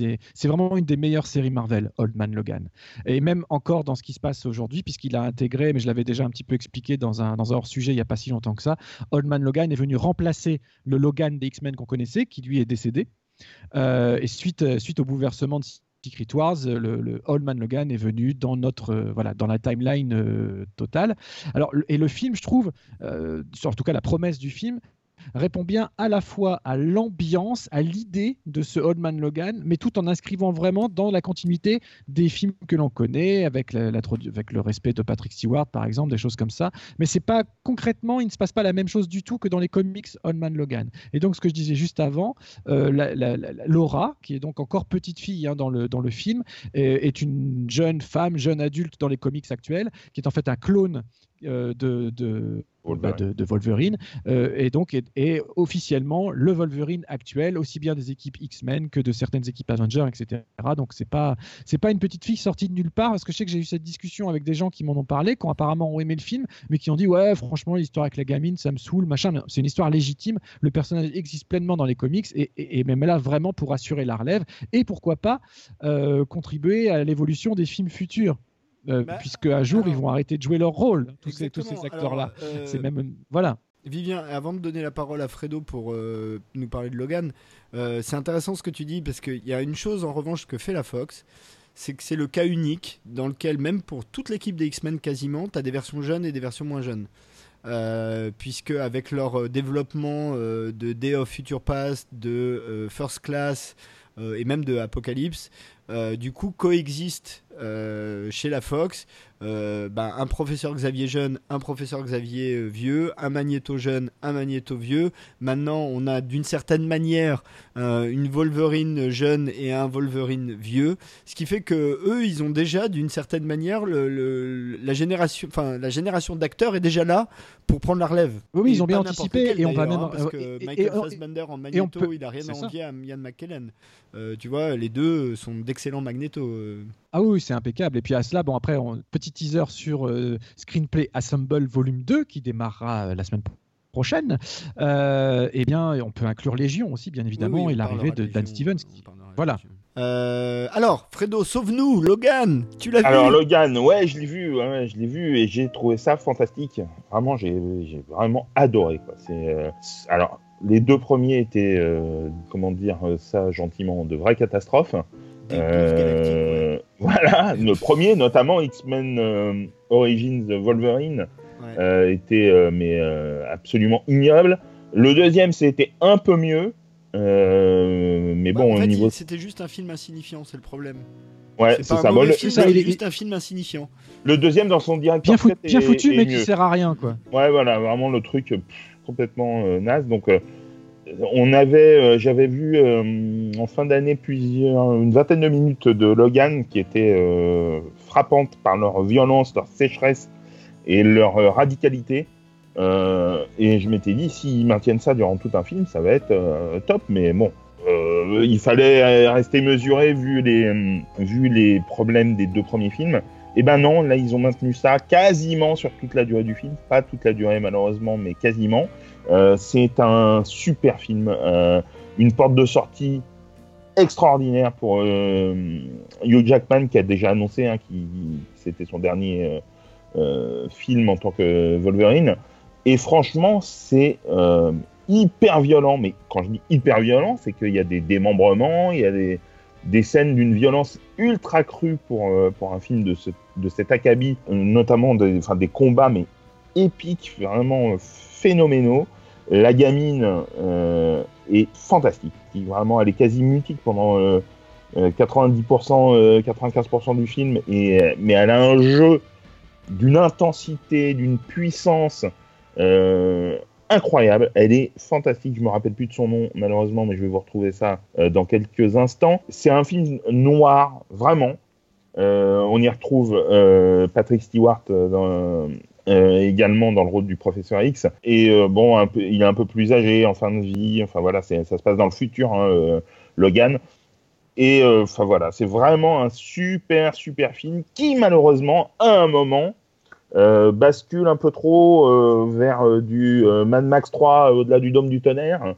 vraiment une des meilleures séries Marvel, Old Man Logan. Et même encore dans ce qui se passe aujourd'hui, puisqu'il a intégré, mais je l'avais déjà un petit peu expliqué dans un, dans un hors sujet il y a pas si longtemps que ça, Old Man Logan est venu remplacer le Logan des X-Men qu'on connaissait, qui lui est décédé. Euh, et suite, suite au bouleversement de Secret Wars, le, le Old Man Logan est venu dans notre euh, voilà dans la timeline euh, totale. Alors et le film, je trouve, euh, en tout cas la promesse du film, répond bien à la fois à l'ambiance, à l'idée de ce Old Man Logan, mais tout en inscrivant vraiment dans la continuité des films que l'on connaît, avec, le respect de Patrick Stewart, par exemple, des choses comme ça. Mais c'est pas concrètement, il ne se passe pas la même chose du tout que dans les comics Old Man Logan. Et donc, ce que je disais juste avant, euh, Laura, qui est donc encore petite fille hein, dans, le, dans le film, est, une jeune femme, jeune adulte dans les comics actuels, qui est en fait un clone euh, de, de, bah, de, Wolverine, euh, et donc est, officiellement le Wolverine actuel, aussi bien des équipes X-Men que de certaines équipes Avengers, etc. Donc c'est pas c'est pas une petite fille sortie de nulle part, parce que je sais que j'ai eu cette discussion avec des gens qui m'en ont parlé, qui ont apparemment ont aimé le film, mais qui ont dit ouais franchement l'histoire avec la gamine ça me saoule, machin. C'est une histoire légitime, le personnage existe pleinement dans les comics et, et, même là vraiment pour assurer la relève et pourquoi pas euh, contribuer à l'évolution des films futurs. Euh, bah, puisque à jour ils vont arrêter de jouer leur rôle tous ces, tous ces acteurs-là. Euh, c'est même voilà. Vivien, avant de donner la parole à Fredo pour euh, nous parler de Logan, c'est intéressant ce que tu dis parce qu'il y a une chose en revanche que fait la Fox, c'est que c'est le cas unique dans lequel même pour toute l'équipe des X-Men quasiment, tu as des versions jeunes et des versions moins jeunes. puisque avec leur développement de Day of Future Past, de First Class et même de Apocalypse, euh, du coup coexistent euh, chez la Fox. Euh, ben, un professeur Xavier jeune, un professeur Xavier vieux, un Magneto jeune, un Magneto vieux. Maintenant, on a d'une certaine manière une Wolverine jeune et un Wolverine vieux, ce qui fait que eux, ils ont déjà d'une certaine manière le, le- la génération, enfin la génération d'acteurs est déjà là pour prendre la relève. Oui, oui, ils ont bien anticipé, et on va même- hein, parce que et- Michael et- Fassbender en Magneto, peut- il a rien à envier à Ian McKellen. Tu vois, les deux sont d'excellents Magneto. euh. Ah oui, c'est impeccable. Et puis à cela, bon après, on- petit teaser sur euh, Screenplay Assemble Volume 2 qui démarrera euh, la semaine pro- prochaine. Euh, eh bien, on peut inclure Légion aussi, bien évidemment, Oui, oui, et l'arrivée de Dan Stevens. qui- Voilà. Euh, alors, Fredo, sauve-nous, Logan, tu l'as vu Alors Logan, ouais, je l'ai vu, ouais, je l'ai vu et j'ai trouvé ça fantastique. Vraiment, j'ai j'ai vraiment adoré. Quoi. C'est euh, alors les deux premiers étaient, euh, comment dire ça gentiment, de vraies catastrophes. Des Euh, Voilà, le premier, notamment X-Men euh, Origins Wolverine, Ouais. euh, était euh, mais euh, absolument ignoble. Le deuxième, c'était un peu mieux, euh, mais Bah, bon, en au niveau, c'était juste un film insignifiant, c'est le problème. ouais, c'est ça. Bon, le, film, ça, c'est il est- juste un film insignifiant. le deuxième, dans son direct Bien, fou- bien foutu, mais qui sert à rien, quoi. Ouais, voilà, vraiment le truc pff, complètement euh, naze. Donc, euh, on avait, euh, j'avais vu euh, en fin d'année plusieurs, une vingtaine de minutes de Logan qui étaient euh, frappantes par leur violence, leur sécheresse et leur radicalité. Et je m'étais dit, s'ils maintiennent ça durant tout un film, ça va être top. Mais bon, il fallait rester mesuré vu les, vu les problèmes des deux premiers films. Et ben non, là ils ont maintenu ça quasiment sur toute la durée du film, pas toute la durée malheureusement, mais quasiment. Euh, c'est un super film, euh, une porte de sortie extraordinaire pour euh, Hugh Jackman qui a déjà annoncé hein, qui c'était son dernier film en tant que Wolverine. Et franchement, c'est hyper violent. Mais quand je dis hyper violent, c'est qu'il y a des démembrements, il y a des, des scènes d'une violence ultra crue pour, pour un film de, ce, de cet acabit, notamment des, des combats, mais épiques, vraiment phénoménaux. La gamine euh, est fantastique. Vraiment, elle est quasi mutique pendant euh, euh, 90%, euh, 95% du film, et, euh, mais elle a un jeu d'une intensité, d'une puissance euh, incroyable. Elle est fantastique. Je me rappelle plus de son nom malheureusement, mais je vais vous retrouver ça euh, dans quelques instants. C'est un film noir, vraiment. Euh, on y retrouve euh, Patrick Stewart euh, dans, euh, également dans le rôle du professeur X. Et euh, bon, il est un peu plus âgé, en fin de vie. Enfin voilà, ça se passe dans le futur, hein, euh, Logan. Et enfin voilà, c'est vraiment un super super film qui malheureusement à un moment bascule un peu trop vers du Mad Max 3 au-delà du dôme du tonnerre.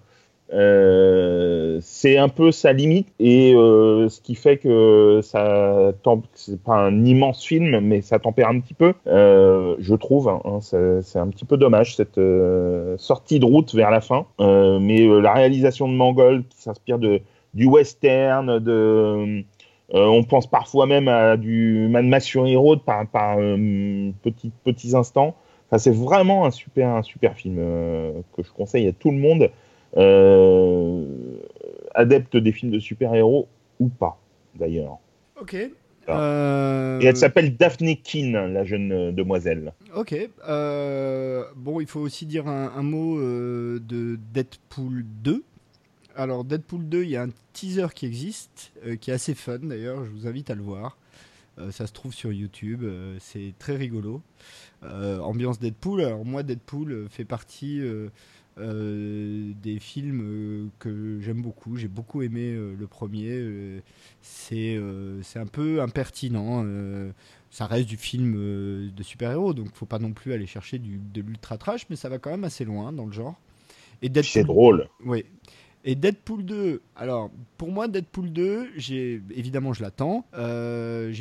Euh, c'est un peu sa limite et euh, ce qui fait que ça c'est pas un immense film mais ça tempère un petit peu. Euh, je trouve hein, hein, c'est un petit peu dommage cette sortie de route vers la fin. Mais la réalisation de Mangold qui s'inspire de du western de on pense parfois même à du Max Fury Road par, par euh, petits, petits instants. Enfin, c'est vraiment un super, un super film que je conseille à tout le monde, adepte des films de super-héros ou pas, d'ailleurs. Ok. Euh, Et elle s'appelle Daphne Keane, la jeune euh, demoiselle. Ok. euh, bon, il faut aussi dire un, un mot euh, de Deadpool 2. Alors, Deadpool 2, il y a un teaser qui existe, euh, qui est assez fun d'ailleurs, je vous invite à le voir. Euh, ça se trouve sur YouTube, euh, c'est très rigolo. Euh, ambiance Deadpool. Alors, moi, Deadpool euh, fait partie euh, euh, des films euh, que j'aime beaucoup. J'ai beaucoup aimé euh, le premier. euh, c'est euh, c'est un peu impertinent. euh, ça reste du film euh, de super-héros, donc faut pas non plus aller chercher du, de l'ultra trash, mais ça va quand même assez loin dans le genre. Et C'est drôle. oui. Et Deadpool 2, alors pour moi Deadpool 2, j'ai évidemment je l'attends. Euh,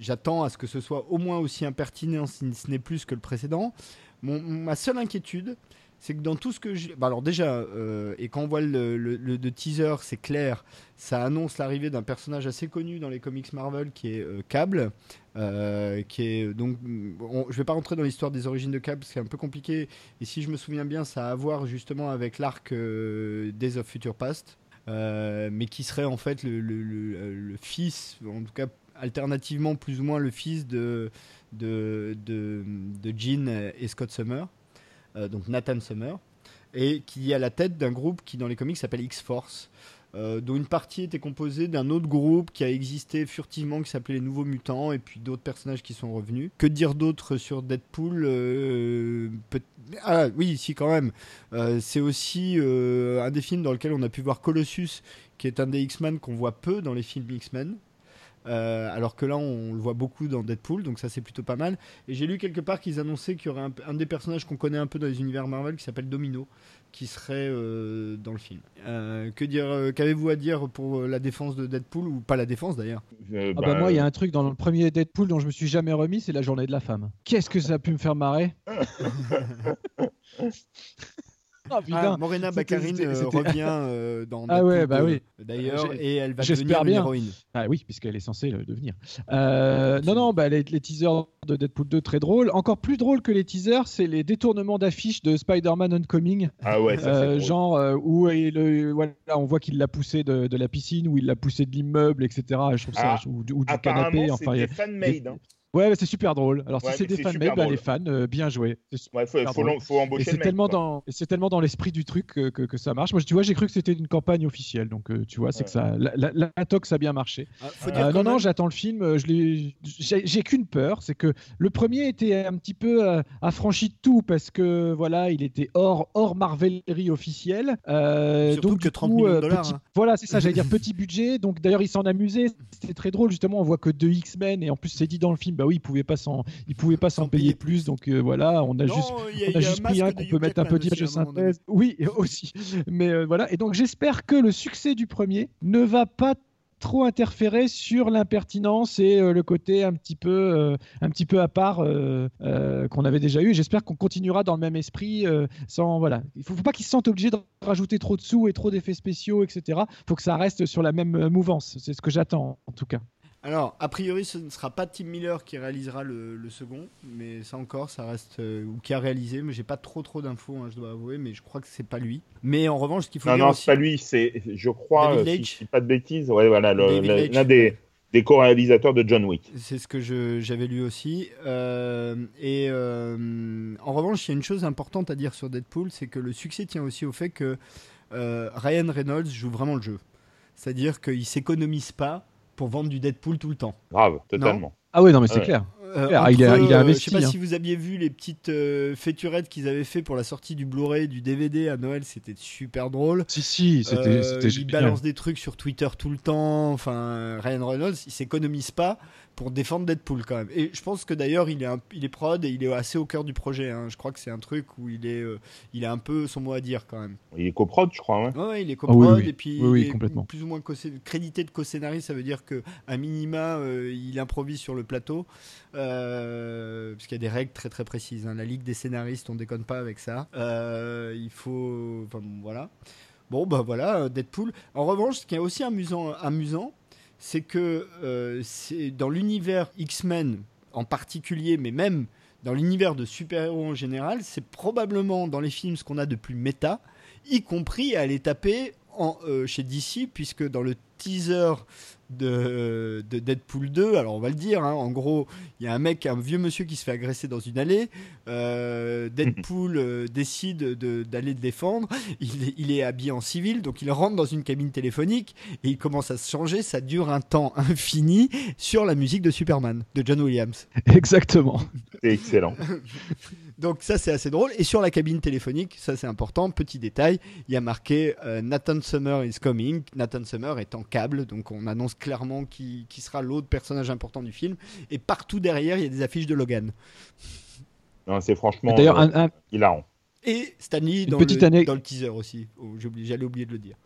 J'attends à ce que ce soit au moins aussi impertinent si ce n'est plus que le précédent. Mon, ma seule inquiétude, c'est que dans tout ce que j'ai. bah alors déjà, euh, et quand on voit le, teaser, c'est clair, ça annonce l'arrivée d'un personnage assez connu dans les comics Marvel qui est euh, Cable. euh, qui est donc on- je vais pas rentrer dans l'histoire des origines de Cable parce que c'est un peu compliqué et si je me souviens bien ça a à voir justement avec l'arc euh, Days of Future Past mais qui serait en fait le, fils, en tout cas alternativement plus ou moins le fils de, de, de, de Jean et Scott Summer, donc Nathan Summer, et qui est à la tête d'un groupe qui dans les comics s'appelle X-Force. euh, dont une partie était composée d'un autre groupe qui a existé furtivement qui s'appelait les Nouveaux Mutants et puis d'autres personnages qui sont revenus. Que dire d'autre sur Deadpool euh, Ah oui, si quand même. Euh, c'est aussi euh, un des films dans lequel on a pu voir Colossus, qui est un des X-Men qu'on voit peu dans les films X-Men. Euh, alors que là, on le voit beaucoup dans Deadpool, donc ça c'est plutôt pas mal. Et j'ai lu quelque part qu'ils annonçaient qu'il y aurait un, un des personnages qu'on connaît un peu dans les univers Marvel qui s'appelle Domino, qui serait euh, dans le film. Euh, que dire euh, Qu'avez-vous à dire pour euh, la défense de Deadpool ou pas la défense d'ailleurs? Euh, Ah bah moi, il y a un truc dans le premier Deadpool dont je me suis jamais remis, c'est la journée de la femme. Qu'est-ce que ça a pu me faire marrer? Ah Ah, Morena Baccarin c'était- euh, revient euh, dans Ah ouais, Deadpool bah 2, oui. D'ailleurs, et elle va devenir une bien. héroïne. Ah oui, puisqu'elle est censée le devenir. Euh, non, non, bah, les, les teasers de Deadpool 2, très drôles. Encore plus drôle que les teasers, c'est les détournements d'affiches de Spider-Man Homecoming. Ah ouais, ça, Euh, genre euh, où le, voilà, on voit qu'il l'a poussé de, de la piscine, où il l'a poussé de l'immeuble, etc. Je trouve ça, Ah, ou, du- ou du Apparemment, canapé. c'est Enfin, il fan-made. hein. Ouais, mais c'est super drôle. Alors Ouais, si c'est des made, bah, les fans, euh, bien joué. C'est Ouais, faut, Et embaucher c'est tellement dans, et c'est tellement dans l'esprit du truc que, que, que ça marche. Moi, tu vois, j'ai cru que c'était une campagne officielle, donc euh, tu vois, c'est Ouais. que ça, la, la, la tox a bien marché. Ah, Euh, non, non, j'attends le film. j'ai, qu'une peur, c'est que le premier était un petit peu euh, affranchi de tout parce que voilà, il était hors hors Marvelerie officielle. Euh, Surtout donc que du 30 coup, millions de dollars, petit- hein. Voilà, c'est ça. J'allais dire petit budget. Donc d'ailleurs, il s'en amusait. C'était très drôle. Justement, on voit que deux X-Men et en plus c'est dit dans le film. Bah oui, il pouvait pas s'en, il pouvait pas s'en payer plus. Donc euh, voilà, on a Non, juste il y a- on il a juste pris un qu'on peut mettre un peu d'image de synthèse. Oui, aussi. Mais euh, voilà. Et donc j'espère que le succès du premier ne va pas trop interférer sur l'impertinence et euh, le côté un petit peu, euh, un petit peu à part euh, qu'on avait déjà eu. J'espère qu'on continuera dans le même esprit. sans voilà, il faut, faut pas qu'ils se sentent obligés de rajouter trop de sous et trop d'effets spéciaux, etc. Faut que ça reste sur la même mouvance. C'est ce que j'attends en tout cas. Alors, a priori, ce ne sera pas Tim Miller qui réalisera le, le second, mais ça encore, ça reste. euh, ou qui a réalisé, mais j'ai pas trop trop d'infos, hein, je dois avouer, mais je crois que c'est pas lui. Mais en revanche, ce qu'il faut Non, dire non, c'est pas lui, c'est, je crois, euh, si je dis pas de bêtises, ouais, voilà, l'un des, des co-réalisateurs de John Wick. C'est ce que j'avais lu aussi. Euh, et euh, en revanche, il y a une chose importante à dire sur Deadpool, c'est que le succès tient aussi au fait que euh, Ryan Reynolds joue vraiment le jeu. C'est-à-dire qu'il s'économise pas pour vendre du Deadpool tout le temps. Grave, totalement. Ah oui, non, mais c'est Ouais. clair. Euh, Clair, il a- il a euh, investi, Je sais pas hein. si vous aviez vu les petites euh, featurettes qu'ils avaient fait pour la sortie du Blu-ray, du DVD à Noël, c'était super drôle. Si, si, c'était, Euh, c'était il génial. balance des trucs sur Twitter tout le temps. Enfin, Ryan Reynolds, il s'économise pas pour défendre Deadpool quand même. Et je pense que d'ailleurs, il est, un- il est prod et il est assez au cœur du projet. hein. Je crois que c'est un truc où il est, euh, il a un peu son mot à dire quand même. Il est coprod, je crois. Ouais. Il est Ah oui, coprod oui. et puis Oui, oui, il est complètement. plus ou moins crédité de co-scénariste. Ça veut dire que à minima, euh, il improvise sur le plateau, euh, parce qu'il y a des règles très très précises. hein. La ligue des scénaristes, on déconne pas avec ça. Euh, il faut, enfin bon, voilà. Bon bah voilà, Deadpool. En revanche, ce qui est aussi amusant, amusant, c'est que euh, c'est dans l'univers X-Men en particulier, mais même dans l'univers de super-héros en général, c'est probablement dans les films ce qu'on a de plus méta, y compris à aller taper en, euh, chez DC, puisque dans le teaser de, de Deadpool 2, alors on va le dire, hein, en gros, il y a un mec, un vieux monsieur qui se fait agresser dans une allée, euh, Deadpool euh, décide de- d'aller le défendre, il est, il est habillé en civil, donc il rentre dans une cabine téléphonique et il commence à se changer, ça dure un temps infini sur la musique de Superman, de John Williams. Exactement. Excellent. Donc ça c'est assez drôle. Et sur la cabine téléphonique, ça c'est important, petit détail, il y a marqué euh, Nathan Summer is coming. Nathan Summer est en câble, donc on annonce clairement qui, qui sera l'autre personnage important du film. Et partout derrière, il y a des affiches de Logan. Non, c'est franchement D'ailleurs, euh, un- un- hilarant. Et Stanley dans, petite le, dans le teaser aussi. Oh, J'allais oublier de le dire.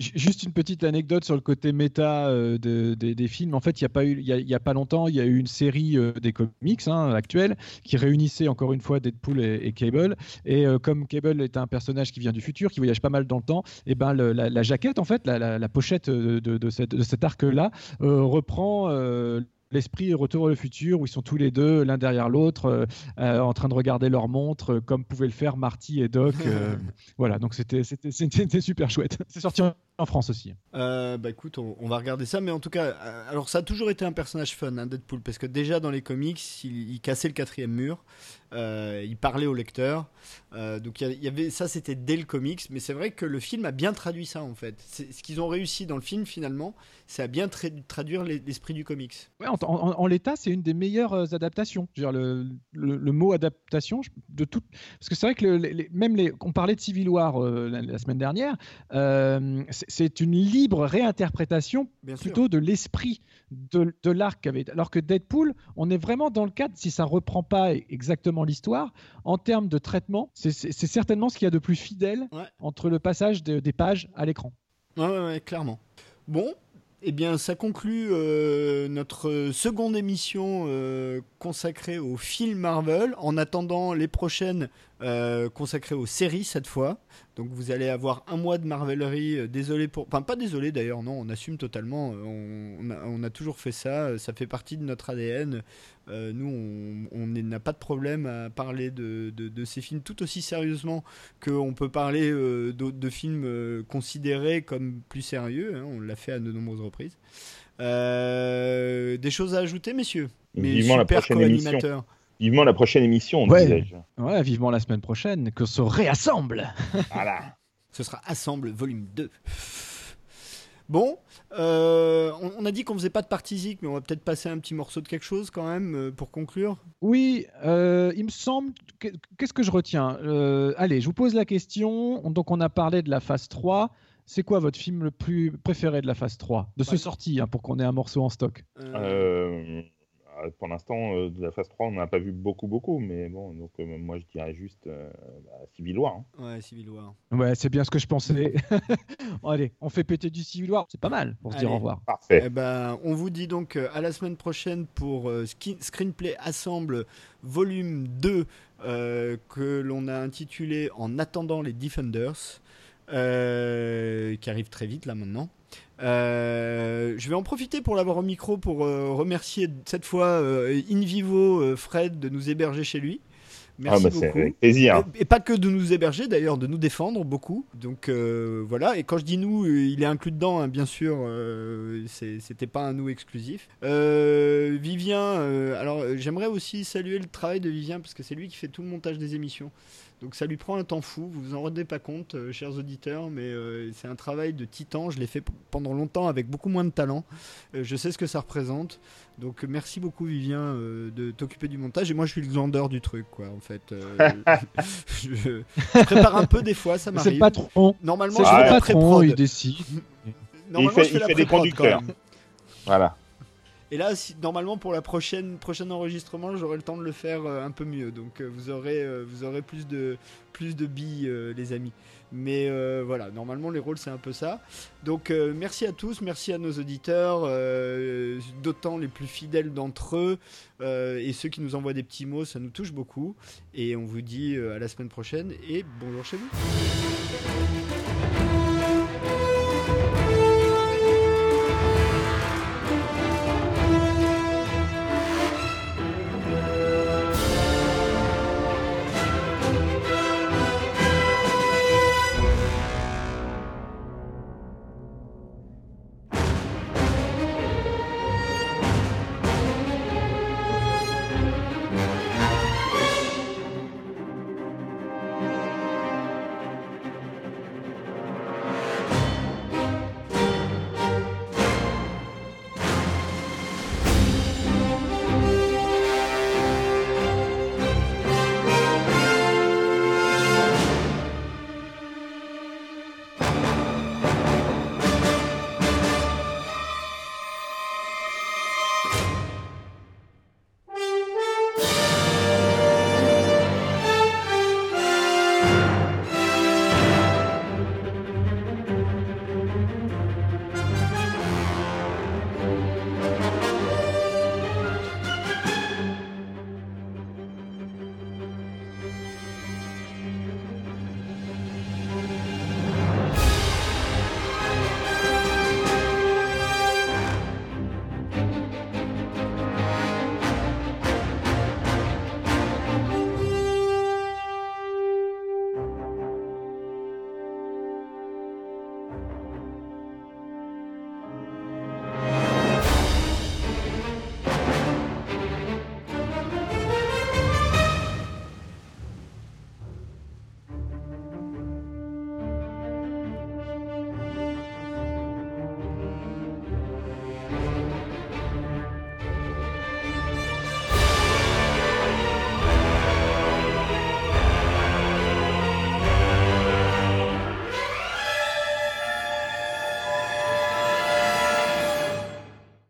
Ju- Juste une petite anecdote sur le côté méta euh, de- des- films. En fait, il n'y a pas eu, il y a, pas longtemps, il y a eu une série euh, des comics hein, actuelle qui réunissait encore une fois Deadpool et, Cable. Et euh, comme Cable est un personnage qui vient du futur, qui voyage pas mal dans le temps, et ben le- la, jaquette en fait, la, pochette de, cette- de cet arc-là reprend. L'esprit Retour vers le futur, où ils sont tous les deux l'un derrière l'autre, euh, euh, en train de regarder leur montre, euh, comme pouvaient le faire Marty et Doc. euh, voilà, donc c'était super chouette. C'est sorti en, France aussi. Euh, bah écoute, on, on va regarder ça, mais en tout cas, alors ça a toujours été un personnage fun, hein, Deadpool, parce que déjà dans les comics, il, il cassait le quatrième mur, il parlait au lecteur, donc il y y avait ça, c'était dès le comics, mais c'est vrai que le film a bien traduit ça en fait. Ce qu'ils ont réussi dans le film finalement, c'est à bien tra- traduire les- l'esprit du comics. Ouais, en, en- en l'état, c'est une des meilleures euh, adaptations. Je veux dire, le, le- le mot adaptation, de tout, parce que c'est vrai que le- les- les- même les, on parlait de Civil War euh, la, la semaine dernière, euh, c'est- une libre réinterprétation Bien sûr. plutôt de l'esprit de, de l'arc. Alors que Deadpool, on est vraiment dans le cadre, si ça reprend pas exactement l'histoire, en termes de traitement, c'est- certainement ce qu'il y a de plus fidèle Ouais. entre le passage de- des pages à l'écran. Ouais, ouais, ouais, clairement. Bon, eh bien, ça conclut euh, notre seconde émission euh, consacrée aux films Marvel. En attendant les prochaines euh, consacrées aux séries cette fois. Donc vous allez avoir un mois de Marvelerie. euh, désolé pour, enfin pas désolé d'ailleurs, non, on assume totalement. euh, On, a, on a toujours fait ça. Ça fait partie de notre ADN. Euh, nous, on- n'a pas de problème à parler de, de- de ces films tout aussi sérieusement qu'on peut parler euh, de, de films considérés comme plus sérieux. hein, on l'a fait à de nombreuses reprises. Des choses à ajouter, messieurs? Mes super co-animateurs. Vivement la prochaine émission, Ouais. disais-je. Ouais, vivement la semaine prochaine, que se réassemble. Voilà. Ce sera Assemble volume 2. Bon, euh, on, on a dit qu'on faisait pas de partie zik, mais on va peut-être passer un petit morceau de quelque chose quand même euh, pour conclure. Oui, euh, il me semble. que- Qu'est-ce que je retiens? Euh, Allez, je vous pose la question. Donc, on a parlé de la phase 3. C'est quoi votre film le plus préféré de la phase 3 De ce Ouais. sorti, hein, pour qu'on ait un morceau en stock. Euh, pour l'instant, euh, de la phase 3, on n'a pas vu beaucoup, beaucoup, mais bon, donc euh, moi je dirais juste euh, bah, Civil War. hein. Ouais, Civil War. Ouais, c'est bien ce que je pensais. Bon, allez, on fait péter du Civil War. C'est pas mal pour se dire au revoir. Parfait. Eh ben, on vous dit donc euh, à la semaine prochaine pour euh, Screenplay Assemble volume 2 euh, que l'on a intitulé En attendant les Defenders, euh, qui arrive très vite là maintenant. Euh, je vais en profiter pour l'avoir au micro pour euh, remercier cette fois euh, in vivo Fred de nous héberger chez lui. Merci ah, bah, beaucoup. avec plaisir. Et, et pas que de nous héberger d'ailleurs, de nous défendre beaucoup. Donc voilà, et quand je dis nous, il est inclus dedans, hein, bien sûr, c'était pas un nous exclusif. Vivien, alors j'aimerais aussi saluer le travail de Vivien parce que c'est lui qui fait tout le montage des émissions. Donc ça lui prend un temps fou, vous vous en rendez pas compte, euh, chers auditeurs, mais euh, c'est un travail de titan. Je l'ai fait pendant longtemps avec beaucoup moins de talent. Euh, je sais ce que ça représente. Donc merci beaucoup Vivien euh, de t'occuper du montage. Et moi je suis le glandeur du truc, quoi, en fait. Euh, je, je prépare un peu des fois, ça C'est le m'arrive. patron. Normalement, C'est je le fais la patron, pré-prod. il décide. Normalement, fait- je fais il la fait des conducteurs. quand même. Voilà. Et là, normalement, pour la prochaine prochain enregistrement, j'aurai le temps de le faire euh, un peu mieux. Donc, euh, vous aurez euh, vous aurez plus de billes, les amis. Mais voilà, normalement, les rôles c'est un peu ça. Donc, merci à tous, merci à nos auditeurs, d'autant les plus fidèles d'entre eux et ceux qui nous envoient des petits mots, ça nous touche beaucoup. Et on vous dit à la semaine prochaine et bonjour chez vous.